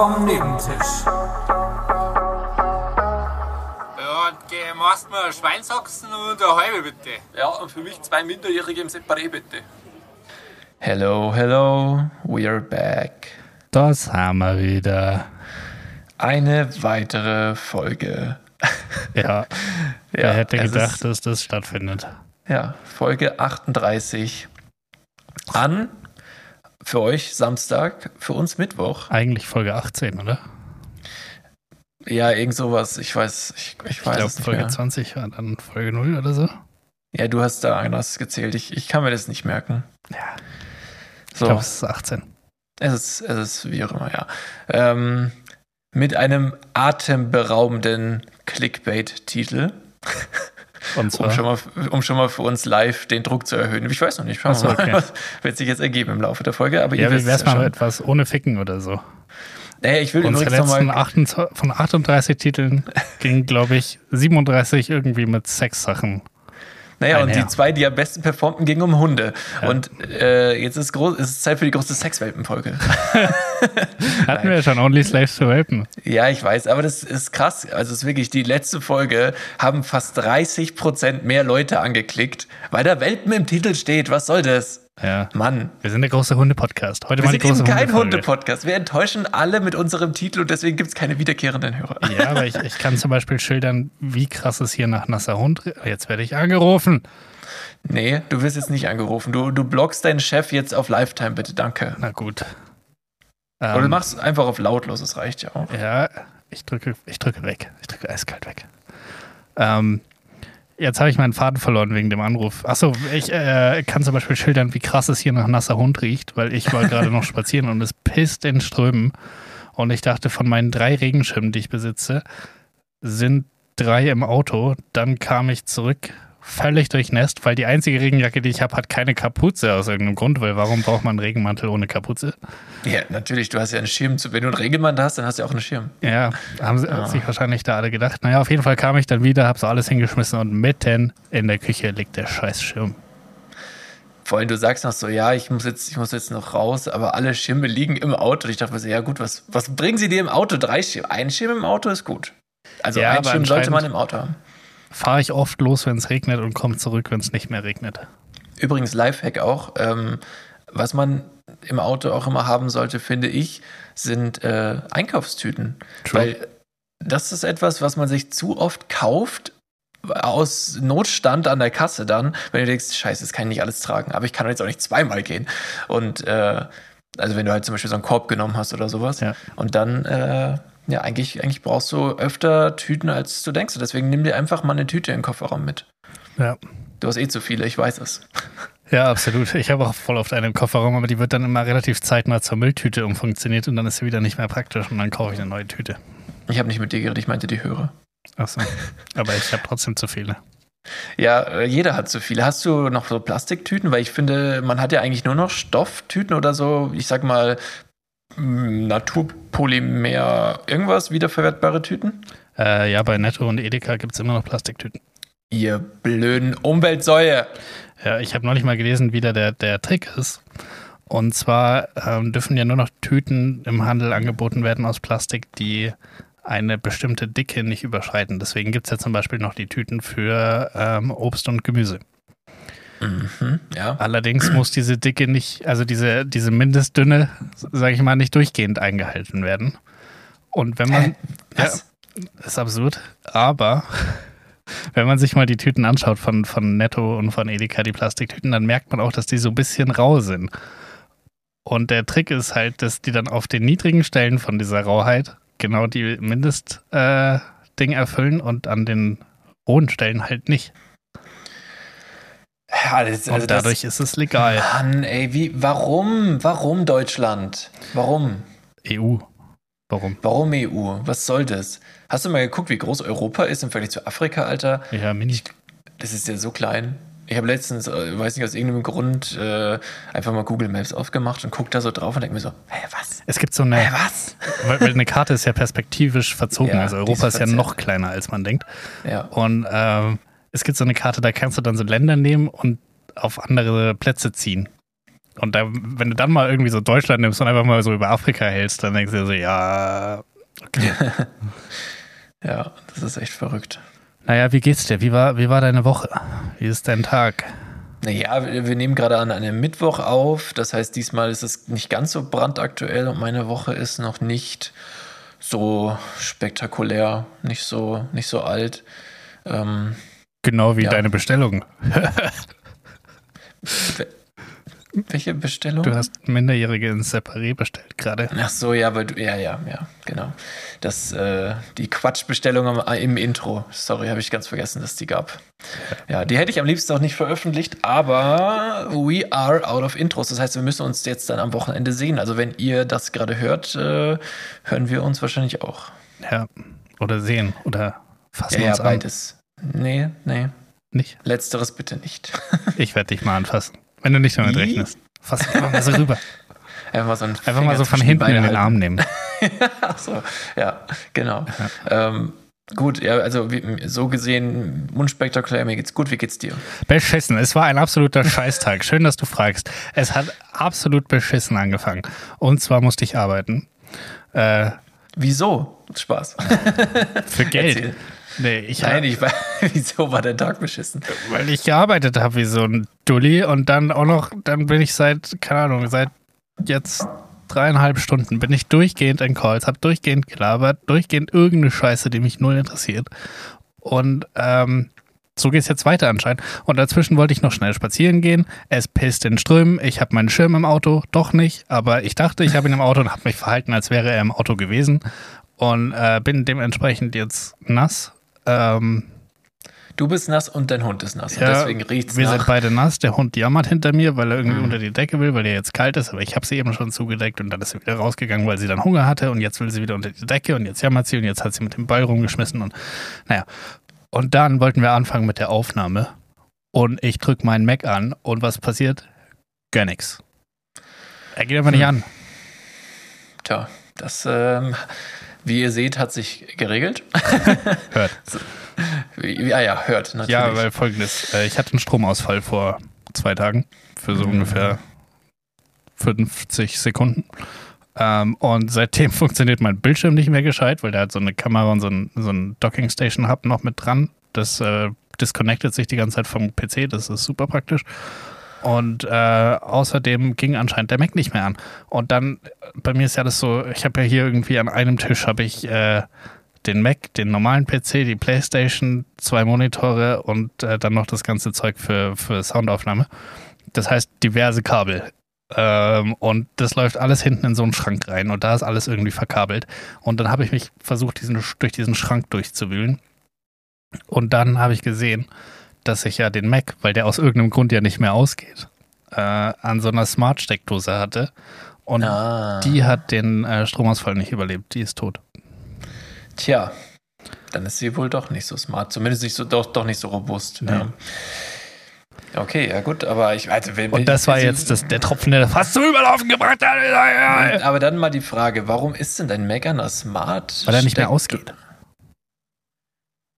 vom Nebentisch. Ja, die machst mir Schweinsachsen und eine halbe bitte. Ja, und für mich zwei Minderjährige im Separé bitte. Hello, hello, we're back. Das haben wir wieder. Eine weitere Folge. Ja, wer hätte gedacht, ist- dass das stattfindet? Ja, Folge 38 an für euch Samstag, für uns Mittwoch. Eigentlich Folge 18, oder? Ja, irgend sowas. Ich weiß, ich, ich Ich weiß glaube, es nicht Folge mehr. 20 war dann Folge 0 oder so. Ja, du hast da anders gezählt. Ich, ich kann mir das nicht merken. Ja. Ich So, glaube, es ist 18. es ist, es ist wie auch immer, ja. Ähm, mit einem atemberaubenden Clickbait-Titel, Und um zwar, schon, mal, um schon mal für uns live den Druck zu erhöhen. Ich weiß noch nicht, schauen wir mal, okay. was wird sich jetzt ergeben im Laufe der Folge. Aber ja, ihr wie wär's es mal mit etwas ohne Ficken oder so? Ey, ich will Unsere letzten nochmal 28, von 38 Titeln ging, glaube ich, 37 irgendwie mit Sexsachen. Naja, und einher. die zwei, die am besten performten, gingen um Hunde. Ja. Und äh, jetzt ist, groß, ist es Zeit für die große Sexwelpenfolge. Hatten wir ja schon Only Slaves to Welpen. ja, ich weiß, aber das ist krass. Also es ist wirklich, die letzte Folge haben fast 30 Prozent mehr Leute angeklickt, weil da Welpen im Titel steht. Was soll das? Ja. Mann. Wir sind der große Hunde-Podcast. Heute Wir mal die sind eben große kein Hundefolge. Hunde-Podcast. Wir enttäuschen alle mit unserem Titel und deswegen gibt es keine wiederkehrenden Hörer. Ja, aber ich, ich kann zum Beispiel schildern, wie krass es hier nach nasser Hund. Jetzt werde ich angerufen. Nee, du wirst jetzt nicht angerufen. Du, du blockst deinen Chef jetzt auf Lifetime, bitte. Danke. Na gut. Oder du Ähm, machst einfach auf lautlos, das reicht ja auch. Ja, ich drücke, ich drücke weg. Ich drücke eiskalt weg. Ähm, jetzt habe ich meinen Faden verloren wegen dem Anruf. Achso, ich äh, kann zum Beispiel schildern, wie krass es hier nach nasser Hund riecht, weil ich war gerade noch spazieren und es pisst in Strömen. Und ich dachte, von meinen drei Regenschirmen, die ich besitze, sind drei im Auto. Dann kam ich zurück, völlig durchnässt, weil die einzige Regenjacke, die ich habe, hat keine Kapuze aus irgendeinem Grund, weil warum braucht man einen Regenmantel ohne Kapuze? Ja, natürlich, du hast ja einen Schirm. zu- Wenn du einen Regelmann hast, dann hast du ja auch einen Schirm. Ja, haben sie hat sich wahrscheinlich da alle gedacht. Naja, auf jeden Fall kam ich dann wieder, hab so alles hingeschmissen und mitten in der Küche liegt der Scheißschirm. Vor allem, du sagst noch so, ja, ich muss jetzt, ich muss jetzt noch raus, aber alle Schirme liegen im Auto. Ich dachte mir so, ja gut, was, was bringen sie dir im Auto? Drei Schirme. Ein Schirm im Auto ist gut. Also Ja, ein aber Schirm sollte man im Auto haben. Fahre ich oft los, wenn es regnet und komme zurück, wenn es nicht mehr regnet. Übrigens, Lifehack auch. Ähm, was man im Auto auch immer haben sollte, finde ich, sind äh, Einkaufstüten. True. Weil das ist etwas, was man sich zu oft kauft, aus Notstand an der Kasse dann, wenn du denkst, scheiße, das kann ich nicht alles tragen, aber ich kann jetzt auch nicht zweimal gehen. Und äh, also wenn du halt zum Beispiel so einen Korb genommen hast oder sowas. Ja. Und dann, äh, ja, eigentlich, eigentlich brauchst du öfter Tüten, als du denkst. Deswegen nimm dir einfach mal eine Tüte den Kofferraum mit. Ja. Du hast eh zu viele, ich weiß es. Ja, absolut. Ich habe auch voll oft eine im Kofferraum, aber die wird dann immer relativ zeitnah zur Mülltüte umfunktioniert und dann ist sie wieder nicht mehr praktisch und dann kaufe ich eine neue Tüte. Ich habe nicht mit dir geredet, ich meinte die Hörer. Achso. Aber ich habe trotzdem zu viele. Ja, jeder hat zu viele. Hast du noch so Plastiktüten? Weil ich finde, man hat ja eigentlich nur noch Stofftüten oder so, ich sag mal, Naturpolymer, irgendwas, wiederverwertbare Tüten? Äh, ja, bei Netto und Edeka gibt es immer noch Plastiktüten. Ihr blöden Umweltsäue. Ja, ich habe neulich mal gelesen, wie da der, der Trick ist. Und zwar ähm, dürfen ja nur noch Tüten im Handel angeboten werden aus Plastik, die eine bestimmte Dicke nicht überschreiten. Deswegen gibt es ja zum Beispiel noch die Tüten für ähm, Obst und Gemüse. Mhm, ja. Allerdings muss diese Dicke nicht, also diese, diese Mindestdünne, sage ich mal, nicht durchgehend eingehalten werden. Und wenn man, ja, Was? ist absurd, aber wenn man sich mal die Tüten anschaut von, von Netto und von Edeka, die Plastiktüten, dann merkt man auch, dass die so ein bisschen rau sind. Und der Trick ist halt, dass die dann auf den niedrigen Stellen von dieser Rauheit genau die Mindestding äh, erfüllen und an den hohen Stellen halt nicht. Ja, das, Und also dadurch ist es legal. Das, Mann, ey, wie, warum? Warum Deutschland? Warum? EU. Warum? Warum EU? Was soll das? Hast du mal geguckt, wie groß Europa ist im Vergleich zu Afrika, Alter? Ja, Mini. Das ist ja so klein. Ich habe letztens, äh, weiß nicht aus irgendeinem Grund, äh, einfach mal Google Maps aufgemacht und guck da so drauf und denke mir so, hä, was? Es gibt so eine, Hä, was? weil, weil eine Karte ist ja perspektivisch verzogen. Ja, also Europa ist ist ja noch kleiner, als man denkt. Ja. Und ähm, es gibt so eine Karte, da kannst du dann so Länder nehmen und auf andere Plätze ziehen. Und da, wenn du dann mal irgendwie so Deutschland nimmst und einfach mal so über Afrika hältst, dann denkst du dir so, ja, Ja, das ist echt verrückt. naja, wie geht's dir? Wie war, wie war deine Woche? Wie ist dein Tag? Naja, wir wir nehmen gerade an einem Mittwoch auf. Das heißt, diesmal ist es nicht ganz so brandaktuell und meine Woche ist noch nicht so spektakulär, nicht so, nicht so alt. Ähm, Genau wie Ja. deine Bestellung. welche Bestellung? Du hast Minderjährige ins Separé bestellt gerade. Ach so, ja, aber du, ja, ja, ja, genau. Das, äh, die Quatschbestellung am- im Intro. Sorry, habe ich ganz vergessen, dass die gab. Ja, die hätte ich am liebsten auch nicht veröffentlicht, aber we are out of Intros. Das heißt, wir müssen uns jetzt dann am Wochenende sehen. Also wenn ihr das gerade hört, äh, hören wir uns wahrscheinlich auch. Ja. Oder sehen. Oder fassen Ja, ja, uns an. Nee, nee. Nicht? Letzteres bitte nicht. Ich werde dich mal anfassen. Wenn du nicht damit Wie? rechnest. Fass dich einfach mal so rüber. Einfach mal so, ein Einfach mal so von hinten in den Arm nehmen. Ach so, ja, genau. Ähm, gut, ja, also wie, so gesehen, unspektakulär, mir geht's gut. Wie geht's dir? Beschissen. Es war ein absoluter Scheißtag. Schön, dass du fragst. Es hat absolut beschissen angefangen. Und zwar musste ich arbeiten. Äh, Wieso? Spaß. für Geld. Erzähl. Nee, ich Nein, ich war, wieso war der Tag beschissen? weil ich gearbeitet habe wie so ein Dulli und dann auch noch, dann bin ich seit, keine Ahnung, seit jetzt dreieinhalb Stunden bin ich durchgehend in Calls, habe durchgehend gelabert, durchgehend irgendeine Scheiße, die mich null interessiert. Und ähm, so geht es jetzt weiter anscheinend. Und dazwischen wollte ich noch schnell spazieren gehen. Es pisst in Strömen. Ich habe meinen Schirm im Auto. Doch nicht. Aber ich dachte, ich habe ihn im Auto und habe mich verhalten, als wäre er im Auto gewesen. Und äh, bin dementsprechend jetzt nass. Ähm, Du bist nass und dein Hund ist nass. und Ja, deswegen riecht's wir nach. sind beide nass. Der Hund jammert hinter mir, weil er irgendwie Mhm. unter die Decke will, weil er jetzt kalt ist. Aber ich habe sie eben schon zugedeckt und dann ist sie wieder rausgegangen, weil sie dann Hunger hatte. Und jetzt will sie wieder unter die Decke und jetzt jammert sie und jetzt hat sie mit dem Ball rumgeschmissen. Und naja. Und dann wollten wir anfangen mit der Aufnahme. Und ich drücke meinen Mac an und was passiert? Gar nichts. Er geht einfach nicht Hm. an. Tja, das, ähm, wie ihr seht, hat sich geregelt. Hört. Ja, ja, hört natürlich. Ja, weil folgendes: äh, Ich hatte einen Stromausfall vor zwei Tagen für so Mhm. ungefähr 50 Sekunden. Ähm, und seitdem funktioniert mein Bildschirm nicht mehr gescheit, weil der hat so eine Kamera und so ein, so ein Docking Station Hub noch mit dran. Das äh, disconnectet sich die ganze Zeit vom PC, das ist super praktisch. Und äh, außerdem ging anscheinend der Mac nicht mehr an. Und dann, bei mir ist ja das so, ich habe ja hier irgendwie an einem Tisch habe ich äh, den Mac, den normalen PC, die Playstation, zwei Monitore und äh, dann noch das ganze Zeug für, für Soundaufnahme. Das heißt diverse Kabel. Ähm, und das läuft alles hinten in so einen Schrank rein und da ist alles irgendwie verkabelt. Und dann habe ich mich versucht, diesen, durch diesen Schrank durchzuwühlen. Und dann habe ich gesehen, dass ich ja den Mac, weil der aus irgendeinem Grund ja nicht mehr ausgeht, äh, an so einer Smart-Steckdose hatte. Und Ah, die hat den äh, Stromausfall nicht überlebt. Die ist tot. tja, dann ist sie wohl doch nicht so smart. Zumindest nicht so, doch, doch nicht so robust. Ja. Ja. Okay, ja gut, aber ich also, Und das war jetzt das, der Tropfen, der fast zum Überlaufen gebracht hat. Aber dann mal die Frage, warum ist denn dein Mac an der Smart? Weil er nicht mehr ausgeht.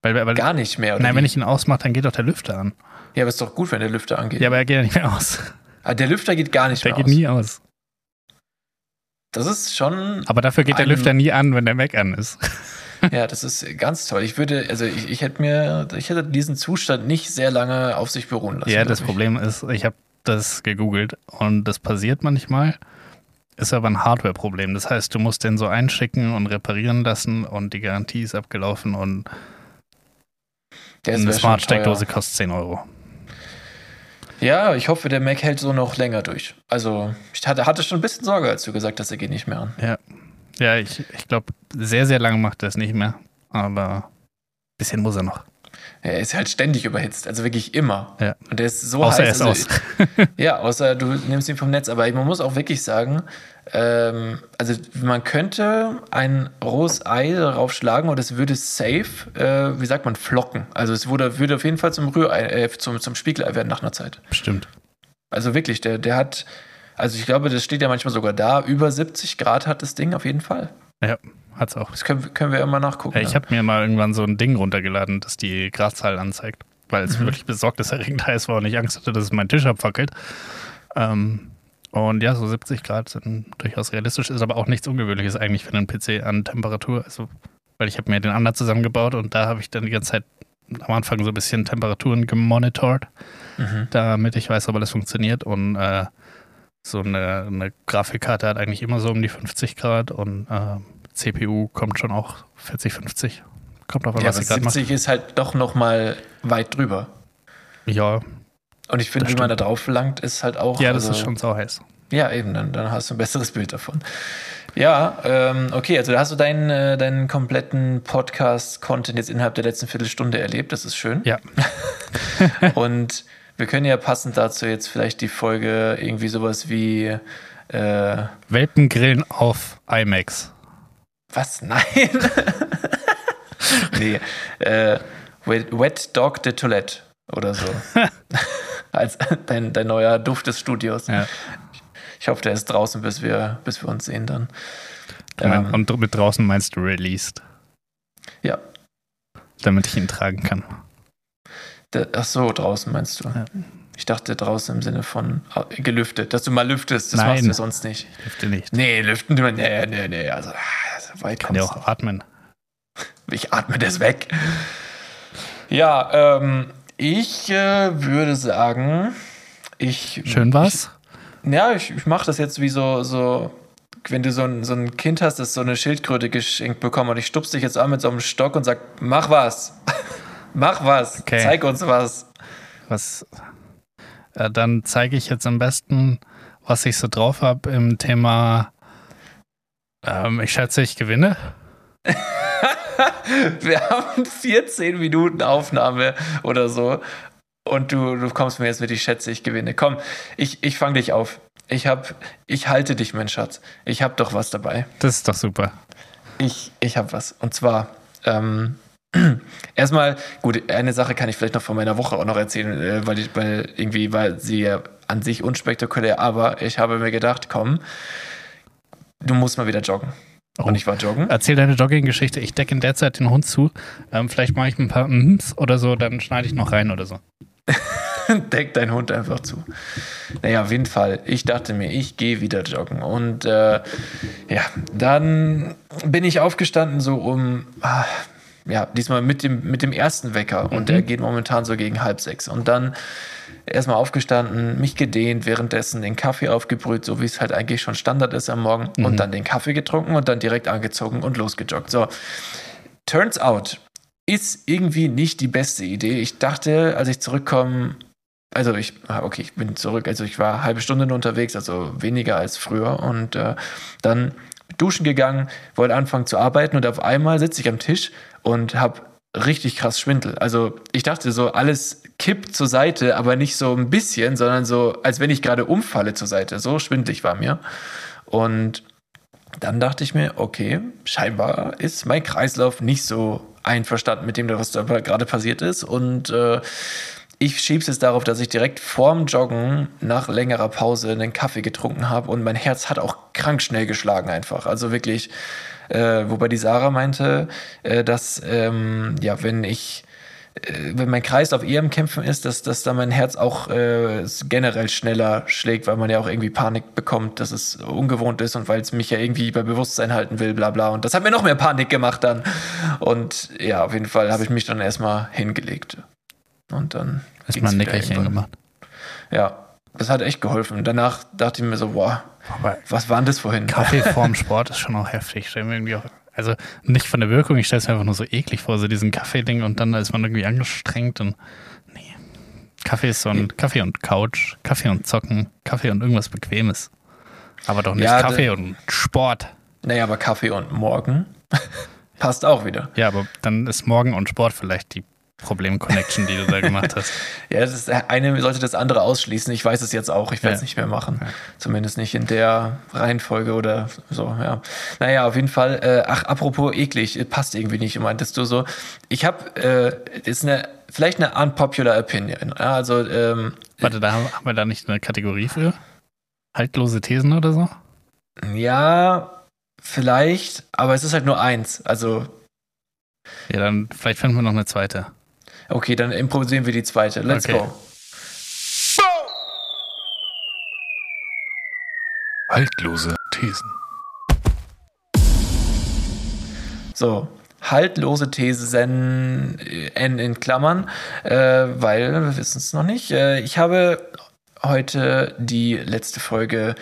Weil, weil, Gar nicht mehr, oder? nein, wie? wenn ich ihn ausmache, dann geht doch der Lüfter an. ja, aber ist doch gut, wenn der Lüfter angeht. Ja, aber er geht ja nicht mehr aus. Ah, der Lüfter geht gar nicht Der mehr geht aus. nie aus. Das ist schon, Aber dafür geht der Lüfter nie an, wenn der Mac an ist. ja, das ist ganz toll. Ich würde, also ich, ich hätte mir, ich hätte diesen Zustand nicht sehr lange auf sich beruhen lassen. Ja, das ich. Problem ist, ich habe das gegoogelt und das passiert manchmal. Ist aber ein Hardware-Problem. Das heißt, du musst den so einschicken und reparieren lassen und die Garantie ist abgelaufen und Der eine Smart-Steckdose kostet 10 Euro. Ja, ich hoffe, der Mac hält so noch länger durch. Also, ich hatte, hatte schon ein bisschen Sorge, als du gesagt hast, er geht nicht mehr an. Ja, ja ich, ich glaube, sehr, sehr lange macht er es nicht mehr. Aber ein bisschen muss er noch. Er ist halt ständig überhitzt, also wirklich immer. Ja. Und der ist so Außer er heiß. ist also, aus. Ja, außer du nimmst ihn vom Netz. Aber man muss auch wirklich sagen, ähm, also man könnte ein rohes Ei darauf schlagen und es würde safe, äh, wie sagt man, flocken. Also es würde, würde auf jeden Fall zum Rührei, äh, zum, zum Spiegelei werden nach einer Zeit. Bestimmt. Also wirklich, der, der hat, also ich glaube, das steht ja manchmal sogar da, über 70 Grad hat das Ding auf jeden Fall. Ja, hat's auch. Das können, können wir immer nachgucken. Ja, ich habe mir mal irgendwann so ein Ding runtergeladen, das die Gradzahl anzeigt, weil es Mhm. wirklich besorgniserregend heiß war und ich Angst hatte, dass es meinen Tisch abfackelt. Ähm, Und ja, so 70 Grad sind durchaus realistisch, ist aber auch nichts Ungewöhnliches eigentlich für einen PC an Temperatur. Also, weil ich habe mir den anderen zusammengebaut und da habe ich dann die ganze Zeit am Anfang so ein bisschen Temperaturen gemonitort, Mhm. damit ich weiß, ob alles funktioniert. Und äh, so eine, eine Grafikkarte hat eigentlich immer so um die 50 Grad und äh, CPU kommt schon auch 40, 50. Kommt auf Ja, was sie gerade macht. 70 ist halt doch noch mal weit drüber. Ja, Und ich finde, wie man da drauf langt, ist halt auch. ja, das also, ist schon sau heiß. Ja, eben, dann, dann hast du ein besseres Bild davon. Ja, ähm, okay, also da hast du deinen, äh, deinen kompletten Podcast-Content jetzt innerhalb der letzten Viertelstunde erlebt, das ist schön. Ja. Und wir können ja passend dazu jetzt vielleicht die Folge irgendwie sowas wie äh, Welpengrillen auf IMAX. Was? Nein. nee. Äh, Wet, Dog de Toilette oder so. Als dein, dein neuer Duft des Studios. Ja. Ich hoffe, der ist draußen, bis wir, bis wir uns sehen dann. Ähm, Und mit draußen meinst du released, ja. damit ich ihn tragen kann. Ach so, draußen meinst du. Ja. Ich dachte draußen im Sinne von äh, gelüftet, dass du mal lüftest. Das Nein. machst du sonst nicht. Dir nicht. Nee, lüften, du, nee, nee, nee. Also, ah, weit Kann ja auch atmen. Ich atme das weg. Ja, ähm, ich äh, würde sagen, ich. Schön war's. Ja, ich, ich mache das jetzt wie so, so, wenn du so ein, so ein Kind hast, das so eine Schildkröte geschenkt bekommen und ich stupse dich jetzt an mit so einem Stock und sag, mach was. mach was. Okay. Zeig uns was. Was, äh, dann zeige ich jetzt am besten, was ich so drauf habe im Thema. Ähm, ich schätze, ich gewinne. Wir haben 14 Minuten Aufnahme oder so. Und du, du kommst mir jetzt mit, ich schätze, ich gewinne. Komm, ich, ich fange dich auf. Ich hab, ich halte dich, mein Schatz. Ich habe doch was dabei. Das ist doch super. Ich, ich habe was. Und zwar, ähm, erstmal, gut, eine Sache kann ich vielleicht noch von meiner Woche auch noch erzählen, äh, weil, ich, weil irgendwie war sie ja an sich unspektakulär, aber ich habe mir gedacht, komm, du musst mal wieder joggen. Oh. Und ich war joggen. Erzähl deine Jogging-Geschichte. Ich decke in der Zeit den Hund zu. Ähm, vielleicht mache ich ein paar Mms oder so, dann schneide ich noch rein oder so. Deck dein Hund einfach zu. Naja, auf jeden Fall. Ich dachte mir, ich gehe wieder joggen. Und äh, ja, dann bin ich aufgestanden, so um, ah, ja, diesmal mit dem, mit dem ersten Wecker. Und der geht momentan so gegen halb sechs. Und dann erstmal aufgestanden, mich gedehnt, währenddessen den Kaffee aufgebrüht, so wie es halt eigentlich schon Standard ist am Morgen. Und dann den Kaffee getrunken und dann direkt angezogen und losgejoggt. So, turns out, ist irgendwie nicht die beste Idee. Ich dachte, als ich zurückkomme, also ich, ah, okay, ich bin zurück, also ich war halbe Stunde nur unterwegs, also weniger als früher und äh, dann duschen gegangen, wollte anfangen zu arbeiten und auf einmal sitze ich am Tisch und habe richtig krass Schwindel. Also ich dachte so, alles kippt zur Seite, aber nicht so ein bisschen, sondern so, als wenn ich gerade umfalle zur Seite. So schwindlig war mir. Und dann dachte ich mir, okay, scheinbar ist mein Kreislauf nicht so einverstanden mit dem, was da gerade passiert ist. Und äh, ich schiebe es jetzt darauf, dass ich direkt vorm Joggen nach längerer Pause einen Kaffee getrunken habe und mein Herz hat auch krank schnell geschlagen einfach. Also wirklich, äh, wobei die Sarah meinte, äh, dass ähm, ja, wenn ich äh, wenn mein Kreislauf eher im Kämpfen ist, dass, dass da mein Herz auch äh, generell schneller schlägt, weil man ja auch irgendwie Panik bekommt, dass es ungewohnt ist und weil es mich ja irgendwie bei Bewusstsein halten will, bla bla. Und das hat mir noch mehr Panik gemacht dann. Und ja, auf jeden Fall habe ich mich dann erstmal hingelegt. Und dann. Ist ging's mal ein Nickerchen gemacht. Ja, das hat echt geholfen. Danach dachte ich mir so, boah, Aber was war denn das vorhin? Kaffee vorm Sport ist schon auch heftig. Stell mir irgendwie auch, also nicht von der Wirkung, ich stelle es mir einfach nur so eklig vor, so diesen Kaffee-Ding und dann ist man irgendwie angestrengt und nee. Kaffee ist so ein Kaffee und Couch, Kaffee und Zocken, Kaffee und irgendwas Bequemes. Aber doch nicht Ja, Kaffee und Sport. Naja, aber Kaffee und morgen passt auch wieder. Ja, aber dann ist Morgen und Sport vielleicht die Problem-Connection, die du da gemacht hast. Ja, das ist, eine sollte das andere ausschließen. Ich weiß es jetzt auch. Ich werde es Ja. nicht mehr machen. Zumindest nicht in der Reihenfolge oder so, ja. Naja, auf jeden Fall. Äh, ach, apropos eklig, äh, passt irgendwie nicht, meintest du so. Ich habe, äh, ist eine, vielleicht eine unpopular opinion. Ja, also, ähm, Warte, da haben haben wir da nicht eine Kategorie für? Haltlose Thesen oder so? ja, vielleicht, aber es ist halt nur eins. Also, Ja, dann vielleicht finden wir noch eine zweite. Okay, dann improvisieren wir die zweite. Let's Okay. go. Haltlose Thesen. So, haltlose Thesen N in Klammern, äh, weil wir wissen es noch nicht. Äh, ich habe heute die letzte Folge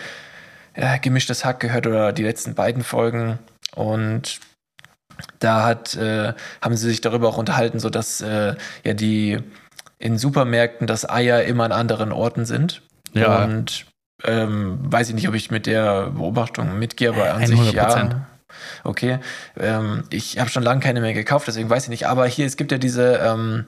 äh, Gemischtes Hack gehört oder die letzten beiden Folgen und da hat, äh, haben sie sich darüber auch unterhalten, so dass äh, ja die in Supermärkten das Eier immer an anderen Orten sind. Ja. Und ähm, weiß ich nicht, ob ich mit der Beobachtung mitgehe, aber an 100%. sich ja. Okay. Ähm, ich habe schon lange keine mehr gekauft, deswegen weiß ich nicht. Aber hier, es gibt ja diese, ähm,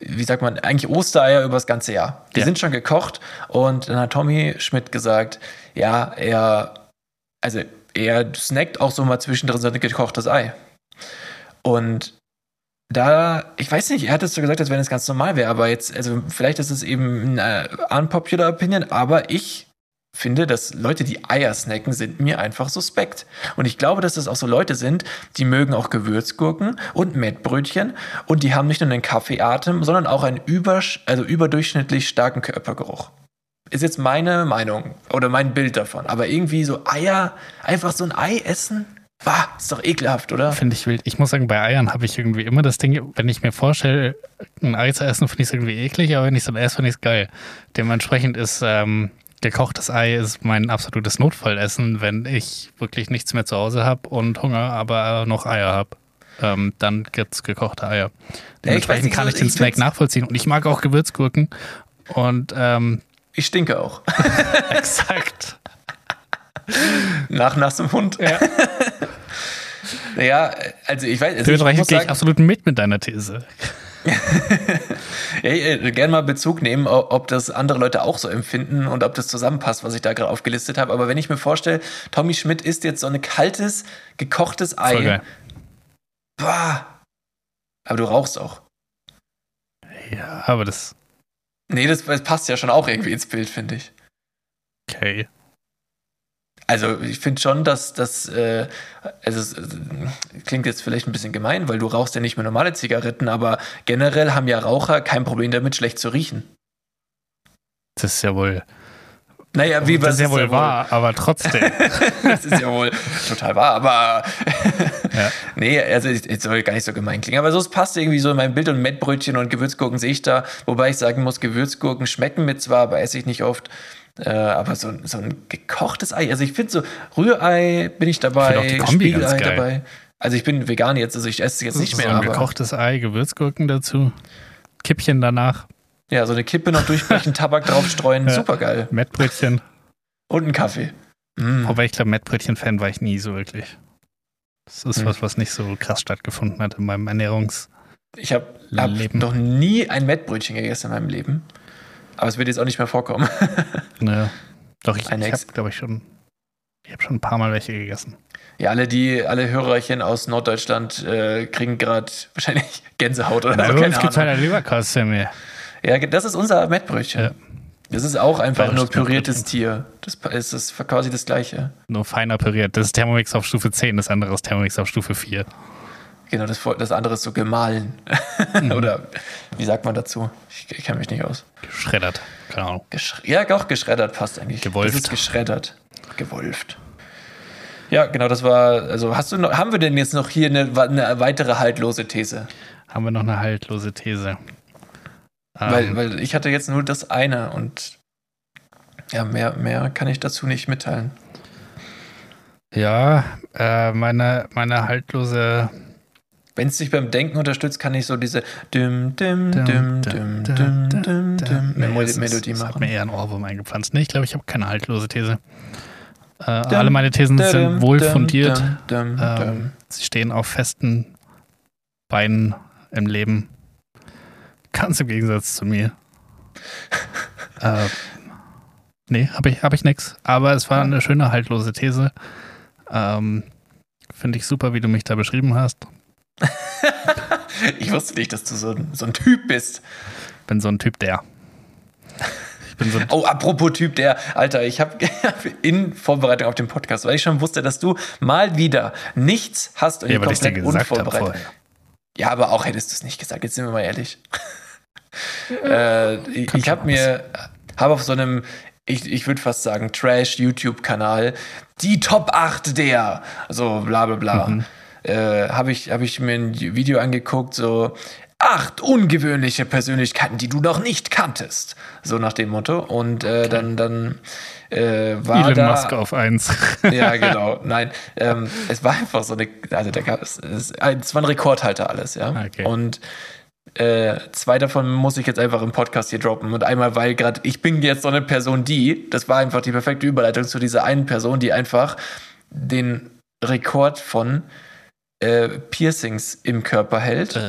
wie sagt man, eigentlich Ostereier über das ganze Jahr. Die Ja. sind schon gekocht und dann hat Tommy Schmidt gesagt, ja, er, also er snackt auch so mal zwischendrin so ein gekochtes Ei. Und da, ich weiß nicht, er hat es so gesagt, als wenn es ganz normal wäre, aber jetzt, also vielleicht ist es eben eine unpopular Opinion, aber ich finde, dass Leute, die Eier snacken, sind mir einfach suspekt. Und ich glaube, dass das auch so Leute sind, die mögen auch Gewürzgurken und Mettbrötchen und die haben nicht nur einen Kaffeeatem, sondern auch einen über, also überdurchschnittlich starken Körpergeruch. Ist jetzt meine Meinung oder mein Bild davon. Aber irgendwie so Eier, einfach so ein Ei essen, bah, ist doch ekelhaft, oder? Finde ich wild. Ich muss sagen, bei Eiern habe ich irgendwie immer das Ding, wenn ich mir vorstelle, ein Ei zu essen, finde ich es irgendwie eklig, aber wenn ich es dann esse, finde ich es geil. Dementsprechend ist ähm, gekochtes Ei ist mein absolutes Notfallessen, wenn ich wirklich nichts mehr zu Hause habe und Hunger, aber noch Eier habe. Ähm, dann gibt es gekochte Eier. Dementsprechend nicht, kann ich den ich Snack nachvollziehen. Und ich mag auch Gewürzgurken. Und ähm, Ich stinke auch. exakt. Nach nassem Hund. Ja. Naja, also ich weiß, also ich Dementsprechend muss gehe ich absolut mit mit deiner These. ja, äh, gerne mal Bezug nehmen, ob das andere Leute auch so empfinden und ob das zusammenpasst, was ich da gerade aufgelistet habe. Aber wenn ich mir vorstelle, Tommy Schmidt isst jetzt so ein kaltes, gekochtes Voll Ei. geil. Bah. Aber du rauchst auch. Ja, aber das Nee, das, das passt ja schon auch irgendwie ins Bild, finde ich. okay. Also ich finde schon, dass das, äh, also es äh, klingt jetzt vielleicht ein bisschen gemein, weil du rauchst ja nicht mehr normale Zigaretten, aber generell haben ja Raucher kein Problem damit, schlecht zu riechen. Das ist ja wohl, Naja, wie das was ist ja wohl wahr, aber trotzdem. das ist ja wohl total wahr, aber Ja. nee, also es soll gar nicht so gemein klingen. Aber so, es passt irgendwie so in mein Bild und Mettbrötchen und Gewürzgurken sehe ich da, wobei ich sagen muss, Gewürzgurken schmecken mir zwar, aber esse ich nicht oft. Äh, aber so, ein- so ein gekochtes Ei, also ich finde so Rührei bin ich Ich dabei, auch die Kombi ganz Spiegelei dabei. Also ich bin vegan jetzt, also ich esse es jetzt nicht so mehr, ein aber gekochtes Ei, Gewürzgurken dazu, Kippchen danach, ja, so eine Kippe noch durchbrechen, Tabak draufstreuen, Ja. super geil. Mettbrötchen. Und einen Kaffee. Mm. Wobei ich glaube, Mettbrötchen-Fan war ich nie so wirklich. Das ist Hm. was, was nicht so krass stattgefunden hat in meinem Ernährungs... Ich habe hab noch nie ein Mettbrötchen gegessen in meinem Leben. Aber es wird jetzt auch nicht mehr vorkommen. Ne, doch, ich, ich habe, glaube ich, schon... Ich habe schon ein paar Mal welche gegessen. Ja, alle die, alle Hörerchen aus Norddeutschland äh, kriegen gerade wahrscheinlich Gänsehaut oder Bei so, uns keine gibt es halt ein Leberkassemmel. Ja, das ist unser Mettbrötchen. Ja. Das ist auch einfach nur Bayerisches püriertes Tier. Das ist, das ist quasi das Gleiche. Nur feiner püriert. Das ist Thermomix auf Stufe 10, das andere ist Thermomix auf Stufe 4. Genau, das, das andere ist so gemahlen. Mhm. oder wie sagt man dazu? Ich, ich kenne mich nicht aus. Geschreddert. Keine Ahnung. Ja, doch, geschreddert passt eigentlich. Gewolft. Das ist geschreddert. Gewolft. Ja, genau, das war, also hast du noch, haben wir denn jetzt noch hier eine, eine weitere haltlose These? Haben wir noch eine haltlose These. Weil, Ähm, weil ich hatte jetzt nur das eine und ja, mehr, mehr kann ich dazu nicht mitteilen. ja, äh, meine, meine haltlose Wenn es dich beim Denken unterstützt, kann ich so diese dim, Melodie es hat machen. mir eher einen Ohrwurm eingepflanzt. Nee, ich glaube, ich habe keine haltlose These. Äh, Dum, alle meine Thesen Dum, sind wohl dum, fundiert. Ähm, sie stehen auf festen Beinen im Leben. Ganz im Gegensatz zu mir. äh, nee, habe ich, hab ich nix. Aber es war eine schöne, haltlose These. Ähm, Finde ich super, wie du mich da beschrieben hast. Ich wusste nicht, dass du so ein, so ein Typ bist. Bin so ein Typ, der. Ich bin so ein Oh, apropos Typ, der, Alter, ich habe in Vorbereitung auf den Podcast, weil ich schon wusste, dass du mal wieder nichts hast und Ja, komplett unvorbereitet. Ja, aber auch hättest du es nicht gesagt, jetzt sind wir mal ehrlich. Äh, ich habe mir, habe auf so einem ich, ich würde fast sagen, Trash-YouTube-Kanal, die Top 8 der, so bla bla bla. Äh, Habe ich, hab ich mir ein Video angeguckt, so acht ungewöhnliche Persönlichkeiten, die du noch nicht kanntest. So nach dem Motto. Und äh, dann, dann äh, war Elon da, Musk auf eins. ja, genau. Nein, ähm, es war einfach so eine, also da gab es, es, es war ein Rekordhalter alles, ja. Okay. Und äh, zwei davon muss ich jetzt einfach im Podcast hier droppen. Und einmal, weil gerade ich bin jetzt so eine Person, die, das war einfach die perfekte Überleitung zu dieser einen Person, die einfach den Rekord von äh, Piercings im Körper hält.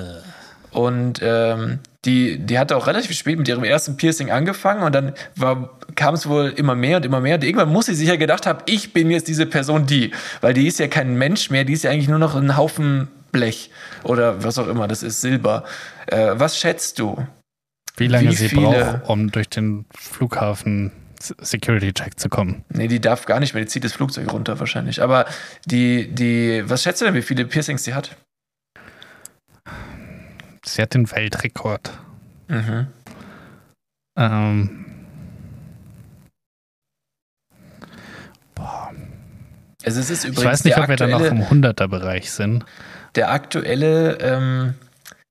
Und ähm, die, die hatte auch relativ spät mit ihrem ersten Piercing angefangen und dann kam es wohl immer mehr und immer mehr. Und irgendwann muss sie sich ja gedacht haben, ich bin jetzt diese Person die. Weil die ist ja kein Mensch mehr, die ist ja eigentlich nur noch ein Haufen Blech oder was auch immer, das ist Silber. Äh, was schätzt du? Wie lange Wie sie viele- braucht, um durch den Flughafen Security-Check zu kommen. Nee, die darf gar nicht mehr, die zieht das Flugzeug runter wahrscheinlich. Aber die, die, was schätzt du denn, wie viele Piercings sie hat? Sie hat den Weltrekord. Mhm. Ähm, Also es ist übrigens ich weiß nicht, ob wir da noch im 100er-Bereich sind. Der aktuelle, ähm,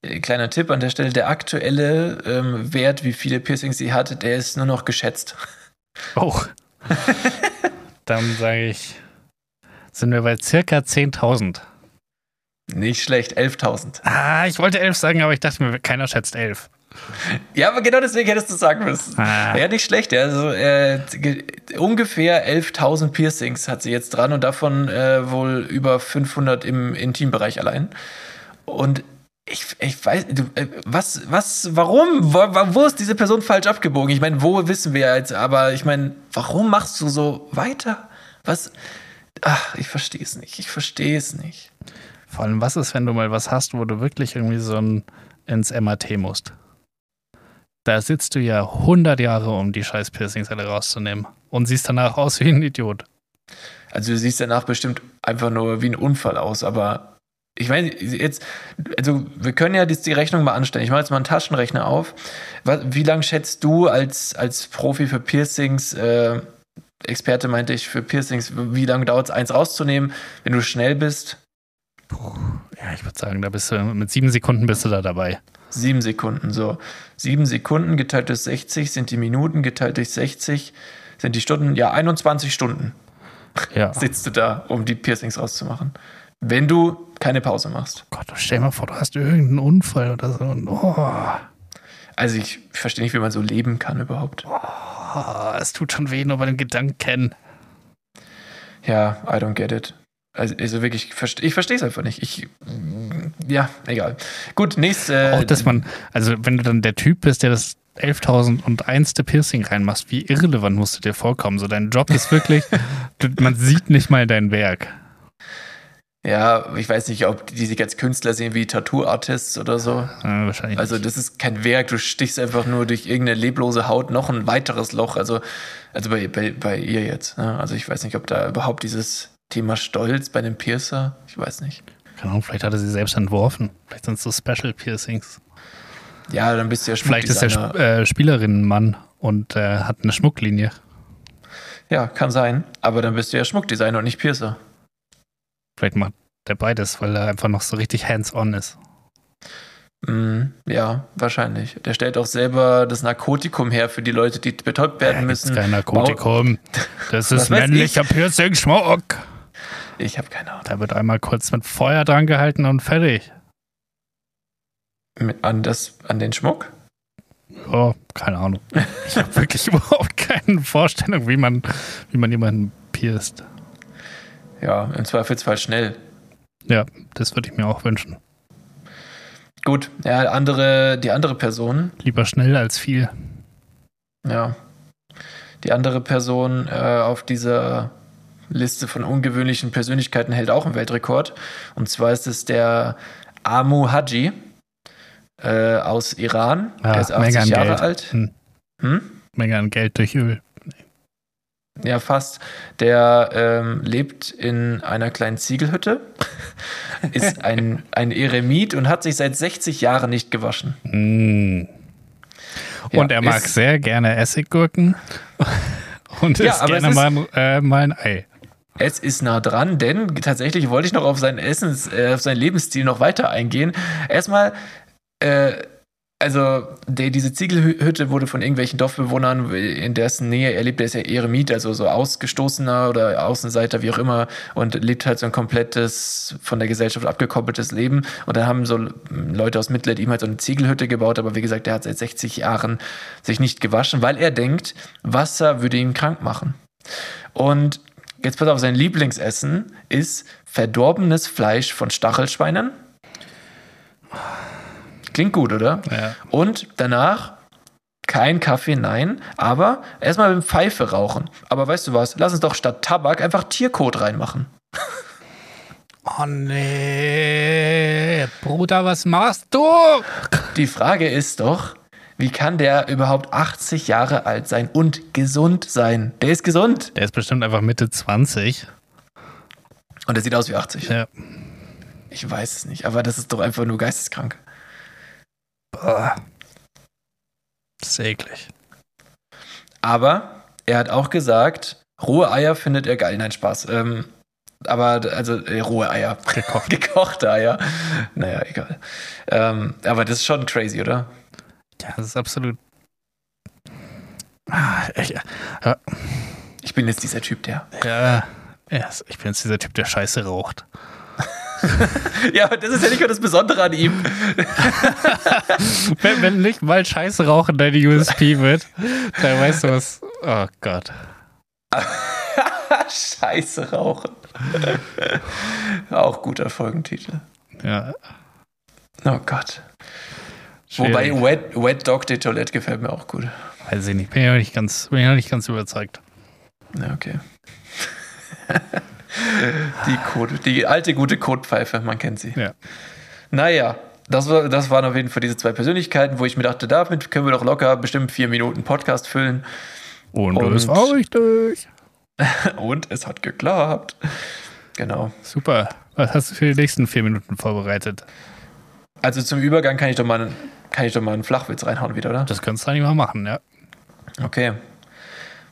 äh, kleiner Tipp an der Stelle, der aktuelle ähm, Wert, wie viele Piercings sie hatte, der ist nur noch geschätzt. Oh. Dann sage ich, sind wir bei circa 10.000. Nicht schlecht, 11.000. Ah, ich wollte 11 sagen, aber ich dachte mir, keiner schätzt 11. Ja, aber genau deswegen hättest du sagen müssen. Ah. Ja, nicht schlecht. Also äh, ge- ungefähr 11.000 Piercings hat sie jetzt dran und davon äh, wohl über 500 im Intimbereich allein. Und ich, ich weiß, du, äh, was, was, warum? Wo, wo ist diese Person falsch abgebogen? Ich meine, wo wissen wir jetzt, aber ich meine, warum machst du so weiter? Was? Ach, ich verstehe es nicht. Ich verstehe es nicht. Vor allem, was ist, wenn du mal was hast, wo du wirklich irgendwie so ein ins MAT musst? Da sitzt du ja 100 Jahre, um die scheiß Piercings alle rauszunehmen. Und siehst danach aus wie ein Idiot. Also du siehst danach bestimmt einfach nur wie ein Unfall aus, aber ich meine, jetzt, also wir können ja die, Rechnung mal anstellen. Ich mache jetzt mal einen Taschenrechner auf. Wie lange schätzt du als, als Profi für Piercings, äh, Experte meinte ich, für Piercings, wie lange dauert es, eins rauszunehmen, wenn du schnell bist? Ja, ich würde sagen, da bist du mit sieben Sekunden bist du da dabei. Sieben Sekunden, so. Sieben Sekunden geteilt durch 60 sind die Minuten, geteilt durch 60 sind die Stunden, ja, 21 Stunden Ja. sitzt du da, um die Piercings rauszumachen. Wenn du keine Pause machst. Gott, stell mal vor, du hast irgendeinen Unfall oder so. Oh, Also ich verstehe nicht, wie man so leben kann überhaupt. oh, es tut schon weh, nur bei dem Gedanken. Ja, I don't get it. Also, also wirklich, ich ich verstehe es einfach nicht. Ich, ja, egal. Gut, nächste. Auch, dass man, also wenn du dann der Typ bist, der das 11.001. Piercing reinmachst, wie irrelevant musst du dir vorkommen? So, dein Job ist wirklich, man sieht nicht mal dein Werk. Ja, ich weiß nicht, ob die sich als Künstler sehen wie Tattoo-Artists oder so. Äh, wahrscheinlich. Also das ist kein Werk, du stichst einfach nur durch irgendeine leblose Haut noch ein weiteres Loch. Also, also bei, bei, bei ihr jetzt. Ne? Also ich weiß nicht, ob da überhaupt dieses Thema Stolz bei dem Piercer, ich weiß nicht. Keine Ahnung, vielleicht hat er sie selbst entworfen. Vielleicht sind es so Special Piercings. Ja, dann bist du ja Vielleicht ist der äh, Spielerinnenmann und äh, hat eine Schmucklinie. Ja, kann sein. Aber dann bist du ja Schmuckdesigner und nicht Piercer. Vielleicht macht der beides, weil er einfach noch so richtig hands-on ist. Mm, ja, wahrscheinlich. Der stellt auch selber das Narkotikum her für die Leute, die betäubt werden gibt's müssen. kein Narkotikum. Das ist männlicher Piercing-Schmuck. Ich habe keine Ahnung. Da wird einmal kurz mit Feuer dran gehalten und fertig. An, das, an den Schmuck? Oh, keine Ahnung. Ich habe wirklich überhaupt keine Vorstellung, wie man, wie man jemanden pierst. Ja, im Zweifelsfall schnell. Ja, das würde ich mir auch wünschen. Gut, ja, andere, die andere Person, Lieber schnell als viel. ja, die andere Person äh, auf dieser Liste von ungewöhnlichen Persönlichkeiten hält auch einen Weltrekord. Und zwar ist es der Amu Haji äh, aus Iran. Ah, der ist Menge 80 an Jahre Geld. alt. Hm. Hm? Menge an Geld durch Öl. Ja, fast. Der ähm, lebt in einer kleinen Ziegelhütte, ist ein, ein Eremit und hat sich seit 60 Jahren nicht gewaschen. Mm. Ja, Und er mag ist- sehr gerne Essiggurken und Ja, isst gerne es mal, äh, mal ein Ei. Es ist nah dran, denn tatsächlich wollte ich noch auf sein Essens, äh, auf seinen Lebensstil noch weiter eingehen. Erstmal, äh, also der, diese Ziegelhütte wurde von irgendwelchen Dorfbewohnern, in dessen Nähe er lebt, der ist ja Eremit, also so Ausgestoßener oder Außenseiter, wie auch immer, und lebt halt so ein komplettes, von der Gesellschaft abgekoppeltes Leben. Und dann haben so Leute aus Mitleid ihm halt so eine Ziegelhütte gebaut, aber wie gesagt, der hat seit 60 Jahren sich nicht gewaschen, weil er denkt, Wasser würde ihn krank machen. Und jetzt pass auf, sein Lieblingsessen ist verdorbenes Fleisch von Stachelschweinen. Klingt gut, oder? Ja. Und danach kein Kaffee, nein, aber erstmal mit Pfeife rauchen. Aber weißt du was? Lass uns doch statt Tabak einfach Tierkot reinmachen. Oh nee, Bruder, was machst du? Die Frage ist doch, wie kann der überhaupt 80 Jahre alt sein und gesund sein? Der ist gesund. Der ist bestimmt einfach Mitte 20. Und der sieht aus wie 80. Ja. Ich weiß es nicht, aber das ist doch einfach nur geisteskrank. Boah. Das ist eklig. Aber er hat auch gesagt, rohe Eier findet er geil. Nein, Spaß. Ähm, aber, also, äh, rohe Eier. Gekocht. Gekochte Eier. Naja, egal. Ähm, aber das ist schon crazy, oder? Ja, das ist absolut. Ah, ich, Ich bin jetzt dieser Typ, der. ja, ja, ich bin jetzt dieser Typ, der Scheiße raucht. Ja, aber das ist ja nicht nur das Besondere an ihm. Wenn, wenn nicht mal Scheiße rauchen deine USP wird, dann weißt du was. Oh Gott. Scheiße rauchen. Auch guter Folgentitel. Ja. Oh Gott. Schwierig. Wobei Wet, Wet Dog de Toilette gefällt mir auch gut. Weiß ich nicht. Bin ich noch nicht ganz, bin noch nicht ganz überzeugt. Ja, okay. die, Code, die alte gute Kotpfeife, man kennt sie. Ja. Naja, das, war, das waren auf jeden Fall diese zwei Persönlichkeiten, wo ich mir dachte, damit können wir doch locker bestimmt vier Minuten Podcast füllen. Und, Und- das war richtig. Und es hat geklappt. Genau. Super. Was hast du für die nächsten vier Minuten vorbereitet? Also zum Übergang kann ich doch mal, einen- kann ich doch mal einen Flachwitz reinhauen wieder, oder? Das könntest du eigentlich mal machen, ja. Okay.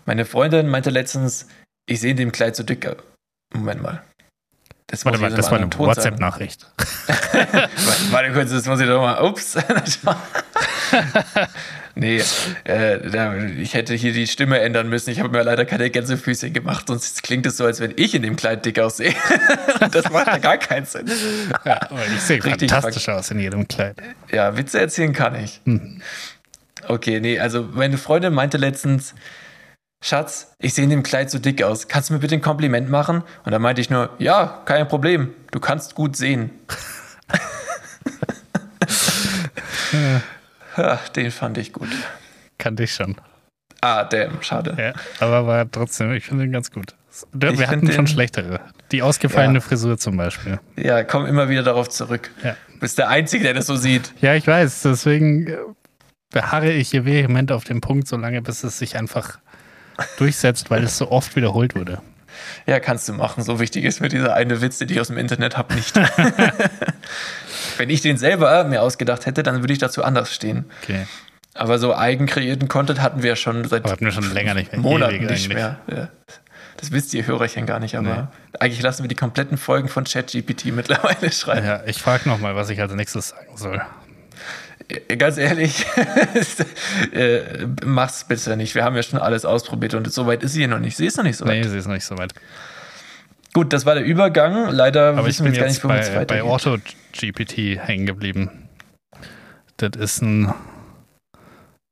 Meine Freundin meinte letztens, ich sehe in dem Kleid so dick. Moment mal. Das Warte mal, das war eine. WhatsApp-Nachricht. Warte kurz, das muss ich doch mal. Ups. nee, äh, da- ich hätte hier die Stimme ändern müssen. Ich habe mir leider keine Gänsefüßchen gemacht, sonst klingt es so, als wenn ich in dem Kleid dick aussehe. Das macht ja gar keinen Sinn. Ja, aber ich sehe Richtig fantastisch aus in jedem Kleid. Ja, Witze erzählen kann ich. Hm. Okay, nee, also meine Freundin meinte letztens, Schatz, ich sehe in dem Kleid so dick aus. Kannst du mir bitte ein Kompliment machen? Und dann meinte ich nur, ja, kein Problem. Du kannst gut sehen. Den fand ich gut. Kannte ich schon. Ah, damn, schade. Ja, aber war trotzdem, ich finde den ganz gut. Wir Ich hatten schon den- schlechtere. Die ausgefallene Ja. Frisur zum Beispiel. Ja, komm immer wieder darauf zurück. Ja. Du bist der Einzige, der das so sieht. Ja, ich weiß. Deswegen äh, beharre ich hier vehement auf dem Punkt, solange bis es sich einfach durchsetzt, weil es so oft wiederholt wurde. Ja, kannst du machen. So wichtig ist mir dieser eine Witz, den ich aus dem Internet habe, nicht. Wenn ich den selber mir ausgedacht hätte, dann würde ich dazu anders stehen. Okay. Aber so eigenkreierten Content hatten wir schon seit Aber hatten wir schon länger nicht mehr. Monaten nicht mehr. Ja. Das wisst ihr Hörerchen gar nicht, aber eigentlich lassen wir die kompletten Folgen von ChatGPT mittlerweile schreiben. Ja, ich frage nochmal, was ich als nächstes sagen soll. Ja. Ganz ehrlich, äh, mach's bitte nicht. Wir haben ja schon alles ausprobiert und so weit ist sie hier noch nicht. Sie ist noch nicht so weit. Nee, sie ist noch nicht so weit. Gut, das war der Übergang. Leider Aber ich wissen wir jetzt gar nicht, jetzt wo es bei, bei weitergeht. Auto-GPT hängen geblieben. Das ist ein.